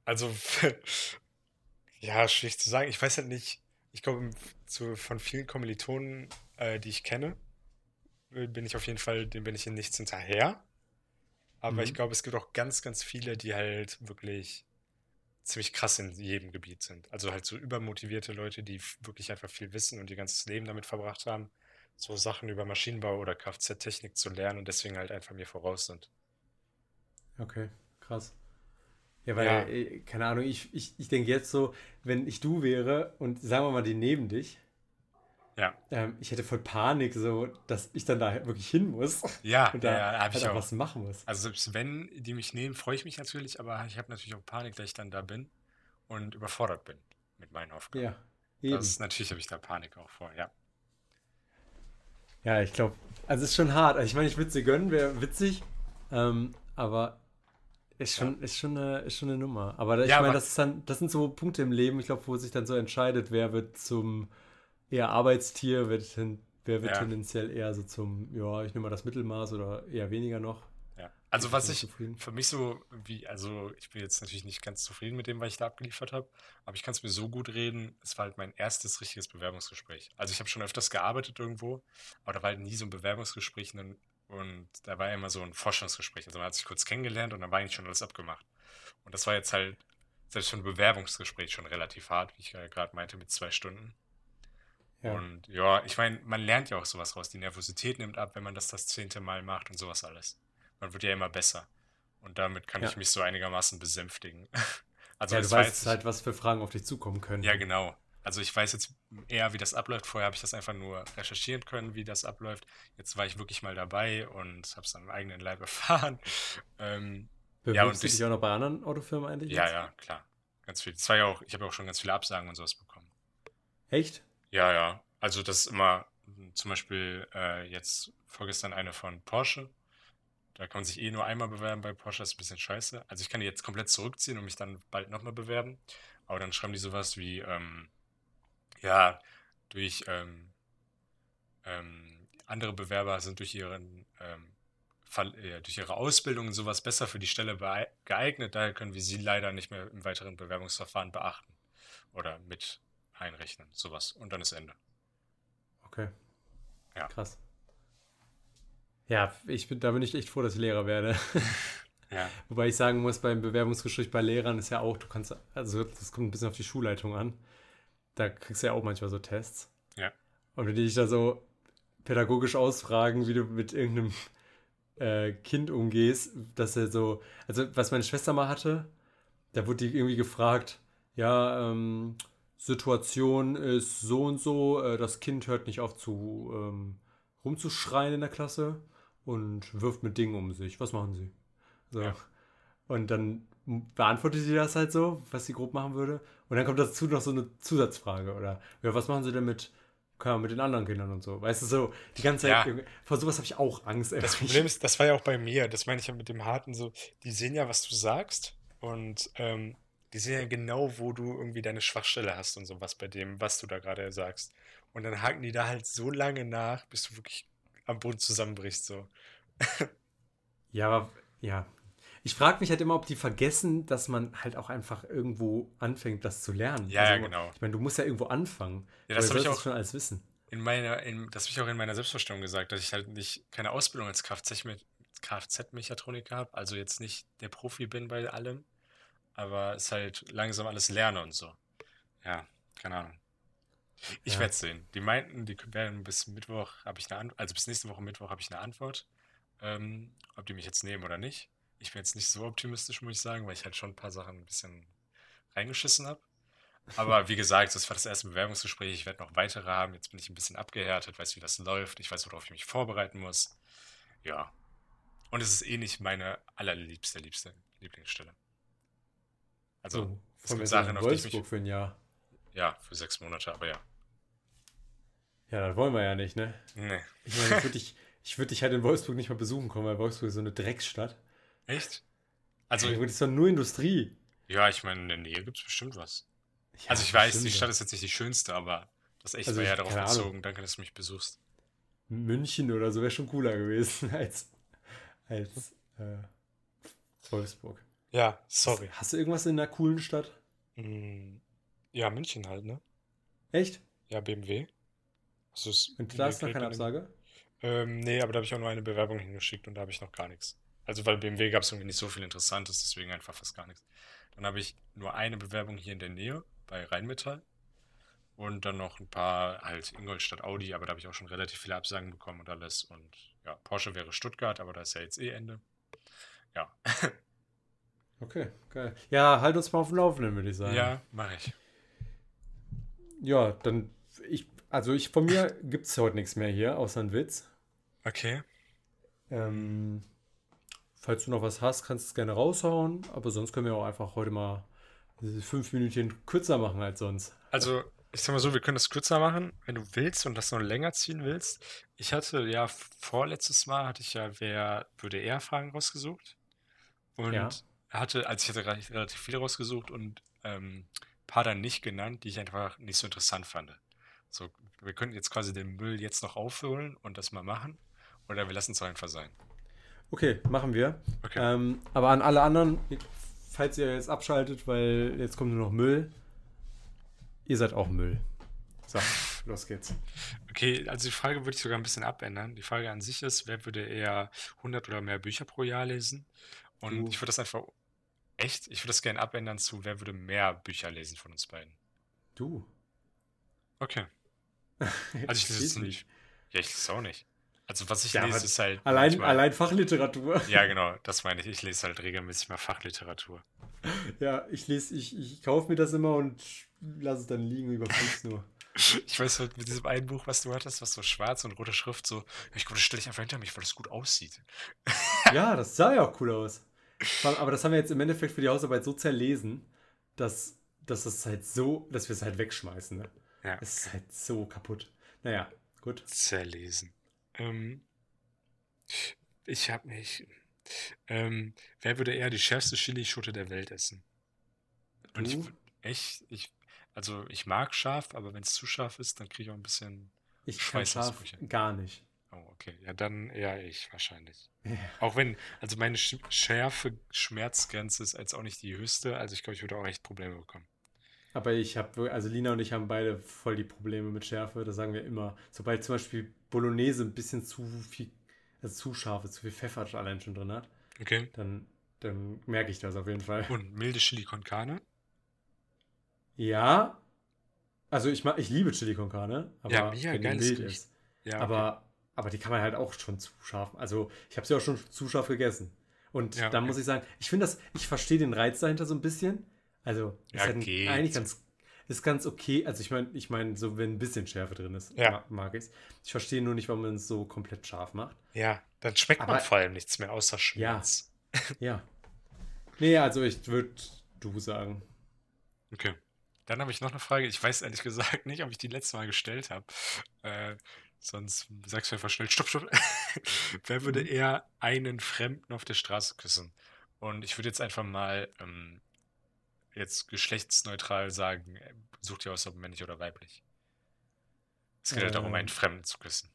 also, *laughs* ja, schwierig zu sagen. Ich weiß halt nicht. Ich glaube, zu, von vielen Kommilitonen, äh, die ich kenne, äh, bin ich auf jeden Fall, dem bin ich in nichts hinterher. Aber ich Mhm. glaube, es gibt auch ganz, ganz viele, die halt wirklich ziemlich krass in jedem Gebiet sind. Also halt so übermotivierte Leute, die wirklich einfach viel wissen und ihr ganzes Leben damit verbracht haben, so Sachen über Maschinenbau oder Kfz-Technik zu lernen und deswegen halt einfach mir voraus sind. Okay, krass. Ja, weil, Ja, äh, keine Ahnung, ich, ich, ich denke jetzt so, wenn ich du wäre und sagen wir mal die neben dich, ja, ähm, ich hätte voll Panik, so, dass ich dann da wirklich hin muss ja, und ja, da ja, habe halt ich auch was machen muss. Also selbst wenn die mich nehmen, freue ich mich natürlich, aber ich habe natürlich auch Panik, dass ich dann da bin und überfordert bin mit meinen Aufgaben. Ja, Das eben. ist natürlich habe ich da Panik auch vor, ja. Ja, ich glaube, also es ist schon hart. Also ich meine, ich würde sie gönnen, wäre witzig, ähm, aber ist Ja, schon, ist schon eine, ist schon eine Nummer. Aber ich ja meine, das ist dann, das sind so Punkte im Leben, ich glaube, wo sich dann so entscheidet, wer wird zum eher Arbeitstier, ten, wer wird ja, tendenziell eher so zum, ja, ich nehme mal das Mittelmaß oder eher weniger noch. ja. Also was ich zufrieden. für mich so wie, also ich bin jetzt natürlich nicht ganz zufrieden mit dem, was ich da abgeliefert habe, aber ich kann es mir so gut reden, es war halt mein erstes richtiges Bewerbungsgespräch. Also ich habe schon öfters gearbeitet irgendwo, aber da war halt nie so ein Bewerbungsgespräch und, und da war immer so ein Forschungsgespräch. Also man hat sich kurz kennengelernt und dann war eigentlich schon alles abgemacht. Und das war jetzt halt selbst für ein Bewerbungsgespräch schon relativ hart, wie ich gerade meinte, mit zwei Stunden. Ja, Und ja, ich meine, man lernt ja auch sowas raus. Die Nervosität nimmt ab, wenn man das das zehnte Mal macht und sowas alles. Man wird ja immer besser. Und damit kann ich ja. mich so einigermaßen besänftigen. *laughs* Also Ja, du weißt jetzt halt, was für Fragen auf dich zukommen ja könnten. genau. Also ich weiß jetzt eher, wie das abläuft. Vorher habe ich das einfach nur recherchieren können, wie das abläuft. Jetzt war ich wirklich mal dabei und habe es am eigenen Leib *laughs* erfahren. Ähm, ja, und du dich auch noch bei anderen Autofirmen eigentlich ja, jetzt? ja, klar. Ganz viel. Das war ja auch, ich habe ja auch schon ganz viele Absagen und sowas bekommen. Echt? Ja, ja. Also das ist immer mm, zum Beispiel äh, jetzt vorgestern eine von Porsche. Da kann man sich eh nur einmal bewerben bei Porsche, das ist ein bisschen scheiße. Also ich kann die jetzt komplett zurückziehen und mich dann bald nochmal bewerben. Aber dann schreiben die sowas wie, ähm, ja, durch ähm, ähm, andere Bewerber sind durch ihren ähm, äh, durch ihre Ausbildung sowas besser für die Stelle geeignet. Daher können wir sie leider nicht mehr im weiteren Bewerbungsverfahren beachten oder mit einrechnen. Sowas. Und dann ist Ende. Okay, Ja. krass. Ja, ich bin, da bin ich echt froh, dass ich Lehrer werde. *laughs* Ja. Wobei ich sagen muss, beim Bewerbungsgespräch bei Lehrern ist ja auch, du kannst, also das kommt ein bisschen auf die Schulleitung an. Da kriegst du ja auch manchmal so Tests. Ja. Und wenn die dich da so pädagogisch ausfragen, wie du mit irgendeinem äh, Kind umgehst, dass er so, also was meine Schwester mal hatte, da wurde die irgendwie gefragt, ja, ähm, Situation ist so und so, äh, das Kind hört nicht auf zu ähm, rumzuschreien in der Klasse und wirft mit Dingen um sich. Was machen Sie? So. Ja. Und dann beantwortet sie das halt so, was sie grob machen würde. Und dann kommt dazu noch so eine Zusatzfrage oder ja, was machen sie denn mit, Ahnung, mit den anderen Kindern und so. Weißt du, so die ganze Zeit, Ja. vor sowas habe ich auch Angst. ey. Das Problem ist, das war ja auch bei mir, das meine ich ja mit dem Harten so, die sehen ja, was du sagst und ähm, die sehen ja genau, wo du irgendwie deine Schwachstelle hast und sowas bei dem, was du da gerade sagst. Und dann haken die da halt so lange nach, bis du wirklich am Boden zusammenbrichst, so. Ja, aber ja. Ich frage mich halt immer, ob die vergessen, dass man halt auch einfach irgendwo anfängt, das zu lernen. Ja, ja, Also, genau. ich meine, du musst ja irgendwo anfangen. Ja, das habe ich auch schon alles wissen? in meiner, in, das habe ich auch in meiner Selbstvorstellung gesagt, dass ich halt nicht keine Ausbildung als Kfz-Me- Kfz-Mechatroniker habe, also jetzt nicht der Profi bin bei allem, aber es halt langsam alles lerne und so. Ja, keine Ahnung. Ich Ja. werde es sehen. Die meinten, die werden bis Mittwoch habe ich eine Antwort, also bis nächste Woche Mittwoch habe ich eine Antwort, ähm, ob die mich jetzt nehmen oder nicht. Ich bin jetzt nicht so optimistisch, muss ich sagen, weil ich halt schon ein paar Sachen ein bisschen reingeschissen habe. Aber *laughs* wie gesagt, das war das erste Bewerbungsgespräch. Ich werde noch weitere haben. Jetzt bin ich ein bisschen abgehärtet, weiß, wie das läuft. Ich weiß, worauf ich mich vorbereiten muss. Ja. Und es ist eh nicht meine allerliebste, liebste Lieblingsstelle. Also, So, es gibt Sachen, in auf die ich mich, Wolfsburg für ein Jahr. ja, für sechs Monate, aber ja. Ja, das wollen wir ja nicht, ne? Nee. Ich meine, ich würde dich, ich würd dich halt in Wolfsburg nicht mal besuchen kommen, weil Wolfsburg ist so eine Drecksstadt. Echt? Also, Also, das ist doch nur Industrie. ja, ich meine, in der Nähe gibt es bestimmt was. Ja, Also, ich weiß, die. Stadt ist jetzt nicht die schönste, aber Das echt Also war ja darauf keine Ahnung. bezogen. Danke, dass du mich besuchst. München oder so wäre schon cooler gewesen *laughs* als, als äh, Wolfsburg. Ja, Hast du irgendwas in einer coolen Stadt? Hm, Ja, München halt, ne? Echt? Ja, BMW. Du's Und da ist noch keine? Absage? Ähm, nee, aber da habe ich auch nur eine Bewerbung hingeschickt und da habe ich noch gar nichts. Also weil BMW gab es irgendwie nicht so viel Interessantes, deswegen einfach fast gar nichts. Dann habe ich nur eine Bewerbung hier in der Nähe bei Rheinmetall und dann noch ein paar halt Ingolstadt Audi, aber da habe ich auch schon relativ viele Absagen bekommen und alles. Und ja, Porsche wäre Stuttgart, aber da ist ja jetzt eh Ende. Ja, *laughs* Okay, geil. Ja, halt uns mal auf dem Laufenden, würde ich sagen. ja, mache ich. Ja, dann, ich, also ich, von mir gibt es heute nichts mehr hier, außer ein Witz. Okay. Ähm, falls du noch was hast, kannst du es gerne raushauen, aber sonst können wir auch einfach heute mal diese fünf Minütchen kürzer machen als sonst. Also, ich sag mal so, wir können das kürzer machen, wenn du willst und das noch länger ziehen willst. Ich hatte ja vorletztes Mal, hatte ich ja, wer würde eher Fragen rausgesucht. Und Ja. Hatte, also ich hatte relativ relativ viele rausgesucht und ähm, ein paar dann nicht genannt, die ich einfach nicht so interessant fand. So, wir könnten jetzt quasi den Müll jetzt noch aufholen und das mal machen. Oder wir lassen es einfach sein. Okay, machen wir. Okay. Ähm, aber an alle anderen, falls ihr jetzt abschaltet, weil jetzt kommt nur noch Müll, ihr seid auch Müll. So, *laughs* los geht's. Okay, also die Frage würde ich sogar ein bisschen abändern. Die Frage an sich ist, wer würde eher 100 oder mehr Bücher pro Jahr lesen? Und Du. ich würde das einfach, echt, ich würde das gerne abändern zu, wer würde mehr Bücher lesen von uns beiden? Du. Okay. *laughs* Also ich lese es nicht. Ja, ich lese es auch nicht. Also was ich Ja, lese, ist halt Allein, manchmal- allein Fachliteratur. Ja, *laughs* genau, das meine ich. Ich lese halt regelmäßig mal Fachliteratur. Ja, ich lese, ich, ich kaufe mir das immer und lasse es dann liegen über Fuß nur. Ich weiß halt, mit diesem einen Buch, was du hattest, was so schwarz und rote Schrift, so, ich glaube, das stelle ich einfach hinter mich, weil das gut aussieht. *laughs* Ja, das sah ja auch cool aus. Aber das haben wir jetzt im Endeffekt für die Hausarbeit so zerlesen, dass, dass es halt so, dass wir es halt wegschmeißen. Ne? Ja. Es ist halt so kaputt. Naja, gut. Zerlesen. Ähm, ich habe mich. Ähm, wer würde eher die schärfste Chilischote der Welt essen? Und ich Du? würd echt, ich, also ich mag scharf, aber wenn es zu scharf ist, dann kriege ich auch ein bisschen. Ich Schweißausbrüche. gar nicht. Oh, okay. Ja, dann eher ich wahrscheinlich. Ja. Auch wenn, also meine Sch schärfe Schmerzgrenze ist jetzt auch nicht die höchste, also ich glaube, ich würde auch echt Probleme bekommen. Aber ich habe, also Lina und ich haben beide voll die Probleme mit Schärfe. Das sagen wir immer. Sobald zum Beispiel Bolognese ein bisschen zu viel, also zu scharf ist, zu viel Pfeffer allein schon drin hat, Okay. dann, dann merke ich das auf jeden Fall. Und milde Chili con Carne? Ja, also ich mag, ich liebe Chili con Carne, aber Ja, mega wenn die geiles Gericht. ist. Ja, okay. Aber, aber die kann man halt auch schon zu scharf. Also ich habe sie auch schon zu scharf gegessen. Und Ja, dann okay. muss ich sagen, ich finde das, ich verstehe den Reiz dahinter so ein bisschen. Also ist Ja, halt ein- geht. eigentlich ganz, ist ganz okay. Also ich meine, ich meine, so wenn ein bisschen Schärfe drin ist, Ja. ma- mag ich es. Ich verstehe nur nicht, warum man es so komplett scharf macht. Ja, dann schmeckt man Aber- vor allem nichts mehr außer Schmerz. Ja. Nee, also ich würde du sagen. Okay. Dann habe ich noch eine Frage. Ich weiß ehrlich gesagt nicht, ob ich die letzte Mal gestellt habe. Äh, sonst sagst du einfach schnell, stopp, stopp. *laughs* Wer würde Mhm. eher einen Fremden auf der Straße küssen? Und ich würde jetzt einfach mal ähm, jetzt geschlechtsneutral sagen, äh, such dir aus, ob männlich oder weiblich. Es geht halt darum, Ähm, einen Fremden zu küssen.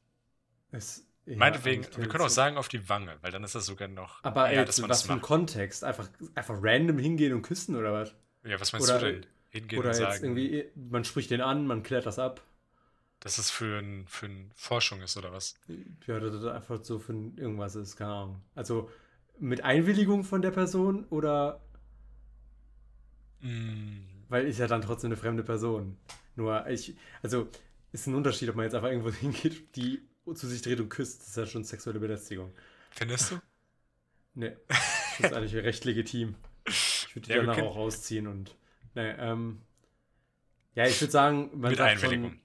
Es, ja, Meinetwegen, eigentlich wir können auch sagen auf die Wange, weil dann ist das sogar noch Aber ey, dass man was das für ein. Kontext? Einfach, einfach random hingehen und küssen oder was? Ja, was meinst Oder- du denn? Hingehen Oder und jetzt sagen, irgendwie, man spricht den an, man klärt das ab. dass es für, ein, für ein Forschung ist oder was? Ja, dass das einfach so für irgendwas ist, keine Ahnung. Also mit Einwilligung von der Person oder Mm, weil ist ja dann trotzdem eine fremde Person. Nur ich, also ist ein Unterschied, ob man jetzt einfach irgendwo *laughs* hingeht, die zu sich dreht und küsst. Das ist ja schon sexuelle Belästigung. Findest du? Nee, *laughs* das ist eigentlich recht legitim. Ich würde die Ja, danach können- auch rausziehen und. Nee, ähm. Ja, ich würde sagen, man Mit Einwilligung. Schon,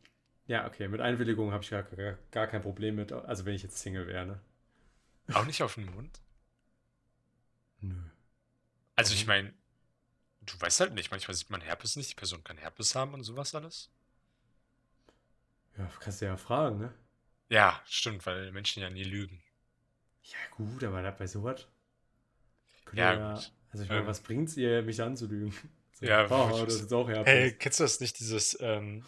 ja, okay, mit Einwilligung habe ich gar, gar, gar kein Problem mit. Also wenn ich jetzt Single wäre, ne? Auch nicht auf den Mund? Nö. Also ich meine, du weißt halt nicht, manchmal sieht man Herpes nicht, die Person kann Herpes haben und sowas alles. Ja, kannst du ja fragen, ne? Ja, stimmt, weil Menschen ja nie lügen. Ja, gut, aber bei sowas. Ja, ja, gut. also ich meine, Ähm, was bringt's ihr, mich anzulügen? Ja, oh, das ist auch Herpes. Hey, kennst du das nicht, dieses, ähm,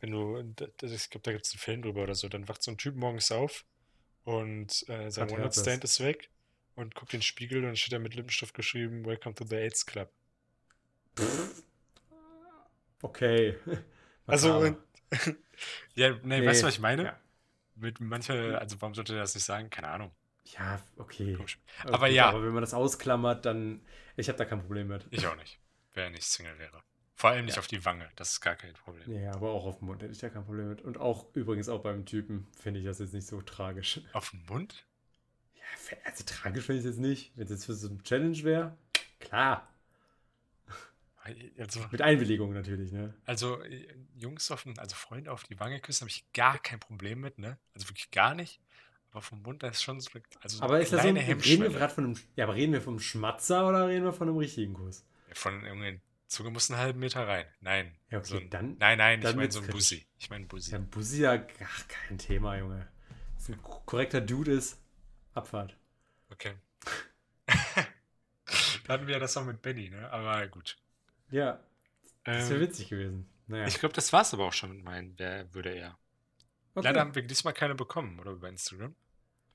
Wenn du, ich glaube, da gibt es einen Film drüber oder so, dann wacht so ein Typ morgens auf und äh, sein One-Night-Stand ist weg und guckt in den Spiegel und dann steht da mit Lippenstift geschrieben, Welcome to the AIDS Club. Okay. *laughs* Also, und, *laughs* ja, nee, Nee, weißt du, was ich meine? ja. Mit mancher, also warum sollte er das nicht sagen? Keine Ahnung. Ja, okay. Komisch. Okay, Aber ja. Aber wenn man das ausklammert, dann. Ich habe da kein Problem mit. Ich auch nicht. Wer nicht Single wäre. Vor allem nicht Ja. auf die Wange, das ist gar kein Problem. Ja, aber auch auf dem Mund hätte ich da kein Problem mit. Und auch übrigens auch beim Typen finde ich das jetzt nicht so tragisch. Auf dem Mund? Ja, also tragisch finde ich es jetzt nicht. Wenn es jetzt für so eine Challenge wäre, klar. Also, Mit Einwilligung natürlich, ne? also äh, Jungs auf den, also Freunde auf die Wange küssen, habe ich gar kein Problem mit, ne? Also wirklich gar nicht. Aber vom Mund, da ist schon so also so Aber eine ist das so, kleine reden wir gerade von einem, ja, aber reden wir vom Schmatzer oder reden wir von einem richtigen Kuss? Von irgendwie, Zunge muss einen halben Meter rein. Nein. Ja, okay, so ein, dann- Nein, nein, dann ich meine so ein. Bussi. Ich meine Bussi. Ja, ein Bussi ja ach, kein Thema, Junge. Dass ein korrekter Dude ist, Abfahrt. Okay. *laughs* da hatten wir ja das auch mit Benny, ne? Aber gut. Ja, das wäre Ähm, witzig gewesen. Naja. ich glaube, das war's aber auch schon mit meinen, wer würde er. Okay. Leider haben wir diesmal keine bekommen, oder über Instagram.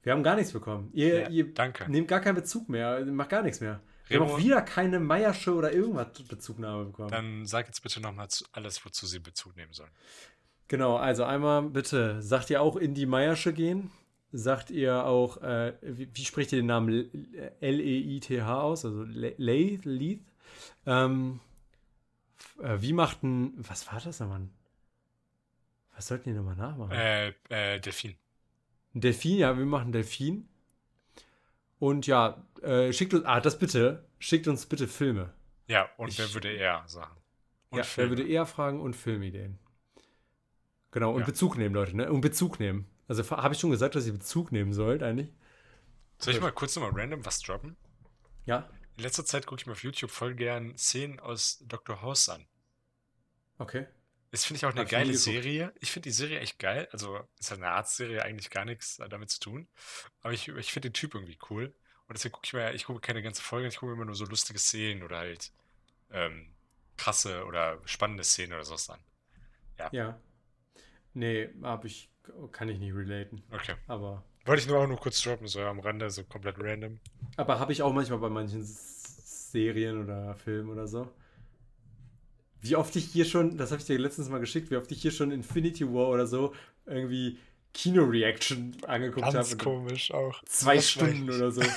Wir haben gar nichts bekommen. Ihr, Ja, ihr danke. nehmt gar keinen Bezug mehr, macht gar nichts mehr. Wir haben auch wieder keine Meiersche oder irgendwas Bezugnahme bekommen. Dann sag jetzt bitte nochmal alles, wozu sie Bezug nehmen sollen. Genau, also einmal bitte, sagt ihr auch in die Meiersche gehen? Sagt ihr auch, äh, wie, wie spricht ihr den Namen L-E-I-T-H aus? Also Le- Leith, Leith? Ähm, äh, wie macht ein, was war das nochmal? Was sollten die nochmal nachmachen? Äh, äh, Delfin. Ein Delfin, ja, wir machen Delfin. Und ja, äh, schickt uns, ah, das bitte, schickt uns bitte Filme. Ja, und Ich- wer würde er sagen? Und ja, Filme. wer würde eher fragen und Filmideen. Genau, und Ja. Bezug nehmen, Leute, ne? Und Bezug nehmen. Also habe ich schon gesagt, dass ihr Bezug nehmen sollt, eigentlich? Soll ich mal kurz nochmal random was droppen? Ja? In letzter Zeit gucke ich mir auf YouTube voll gern Szenen aus Dr. House an. Okay. Das finde ich auch eine Hab geile. Serie. Ich finde die Serie echt geil. Also ist halt eine Arztserie, eigentlich gar nichts damit zu tun. Aber ich, ich finde den Typ irgendwie cool. Und deswegen gucke ich mir, ich gucke keine ganze Folge, ich gucke immer nur so lustige Szenen oder halt ähm, krasse oder spannende Szenen oder sowas an. Ja. Nee, hab ich, kann ich nicht relaten. Okay. Aber, Wollte ich nur auch nur kurz droppen, so am Rande, so komplett random. aber habe ich auch manchmal bei manchen Serien oder Filmen oder so. Wie oft ich hier schon, das habe ich dir letztens mal geschickt, wie oft ich hier schon Infinity War oder so irgendwie Kino-Reaction angeguckt habe. komisch auch. Zwei Das Stunden oder so. *laughs*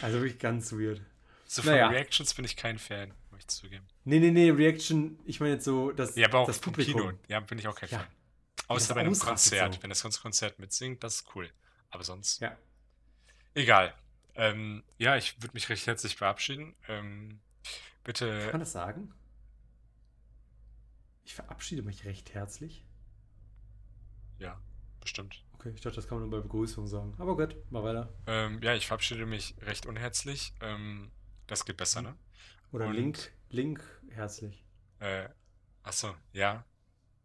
Also wirklich ganz weird. So von Naja. Reactions bin ich kein Fan, muss ich zugeben. Nee, nee, nee, Reaction, ich meine jetzt so das, Ja, aber auch das Publikum. Kino. Ja, bin ich auch kein Ja. Fan. Außer bei einem Konzert. so. Wenn das ganze Konzert mitsingt, das ist cool. Aber sonst. Ja. Egal. Ähm, ja, ich würde mich recht herzlich verabschieden. Ähm, Kann man bitte. das sagen? Ich verabschiede mich recht herzlich. Ja, bestimmt. Okay, ich dachte, das kann man nur bei Begrüßung sagen. Aber gut, mal weiter. Ähm, ja, ich verabschiede mich recht unherzlich. Ähm, das geht besser, ne? Oder Und- Link, Link herzlich. Äh, achso, ja.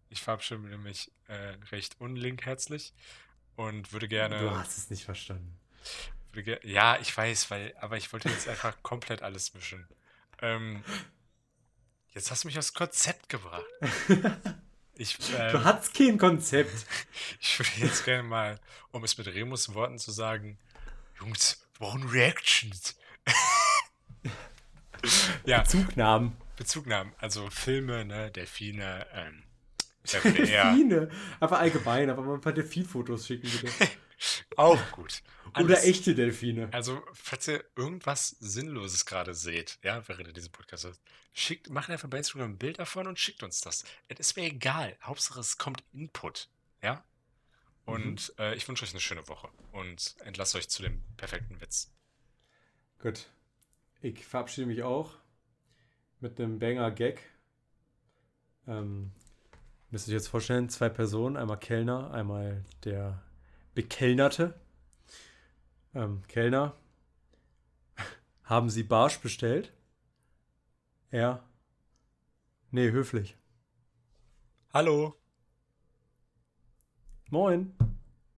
Ich verabschiede mich äh, recht unlinkherzlich und würde gerne. Du hast es nicht verstanden. Ja, ich weiß, weil, aber ich wollte jetzt *laughs* einfach komplett alles mischen. Ähm, jetzt hast du mich aufs Konzept gebracht. *laughs* Ich, Du ähm, hast kein Konzept. *laughs* ich würde jetzt gerne mal, um es mit Remus Worten zu sagen, Jungs, wir brauchen Reactions. *laughs* ja, Zugnamen. Bezugnahmen, also Filme, ne, Delfine, ähm, Delfine. Einfach allgemein, aber mal ein paar Delfinfotos schicken, bitte. auch gut. Oder Alles- echte Delfine. Also, falls ihr irgendwas Sinnloses gerade seht, ja, während ihr diesen Podcast hört, schickt, macht einfach bei Instagram ein Bild davon und schickt uns das. Es ist mir egal. Hauptsache, es kommt Input, ja? Und äh, ich wünsche euch eine schöne Woche und entlasse euch zu dem perfekten Witz. Gut. Ich verabschiede mich auch mit einem Banger-Gag. Ähm, müsst ihr euch jetzt vorstellen, zwei Personen, einmal Kellner, einmal der Bekellnerte. Ähm, Kellner, haben Sie Barsch bestellt? Er, nee, höflich. Hallo. Moin.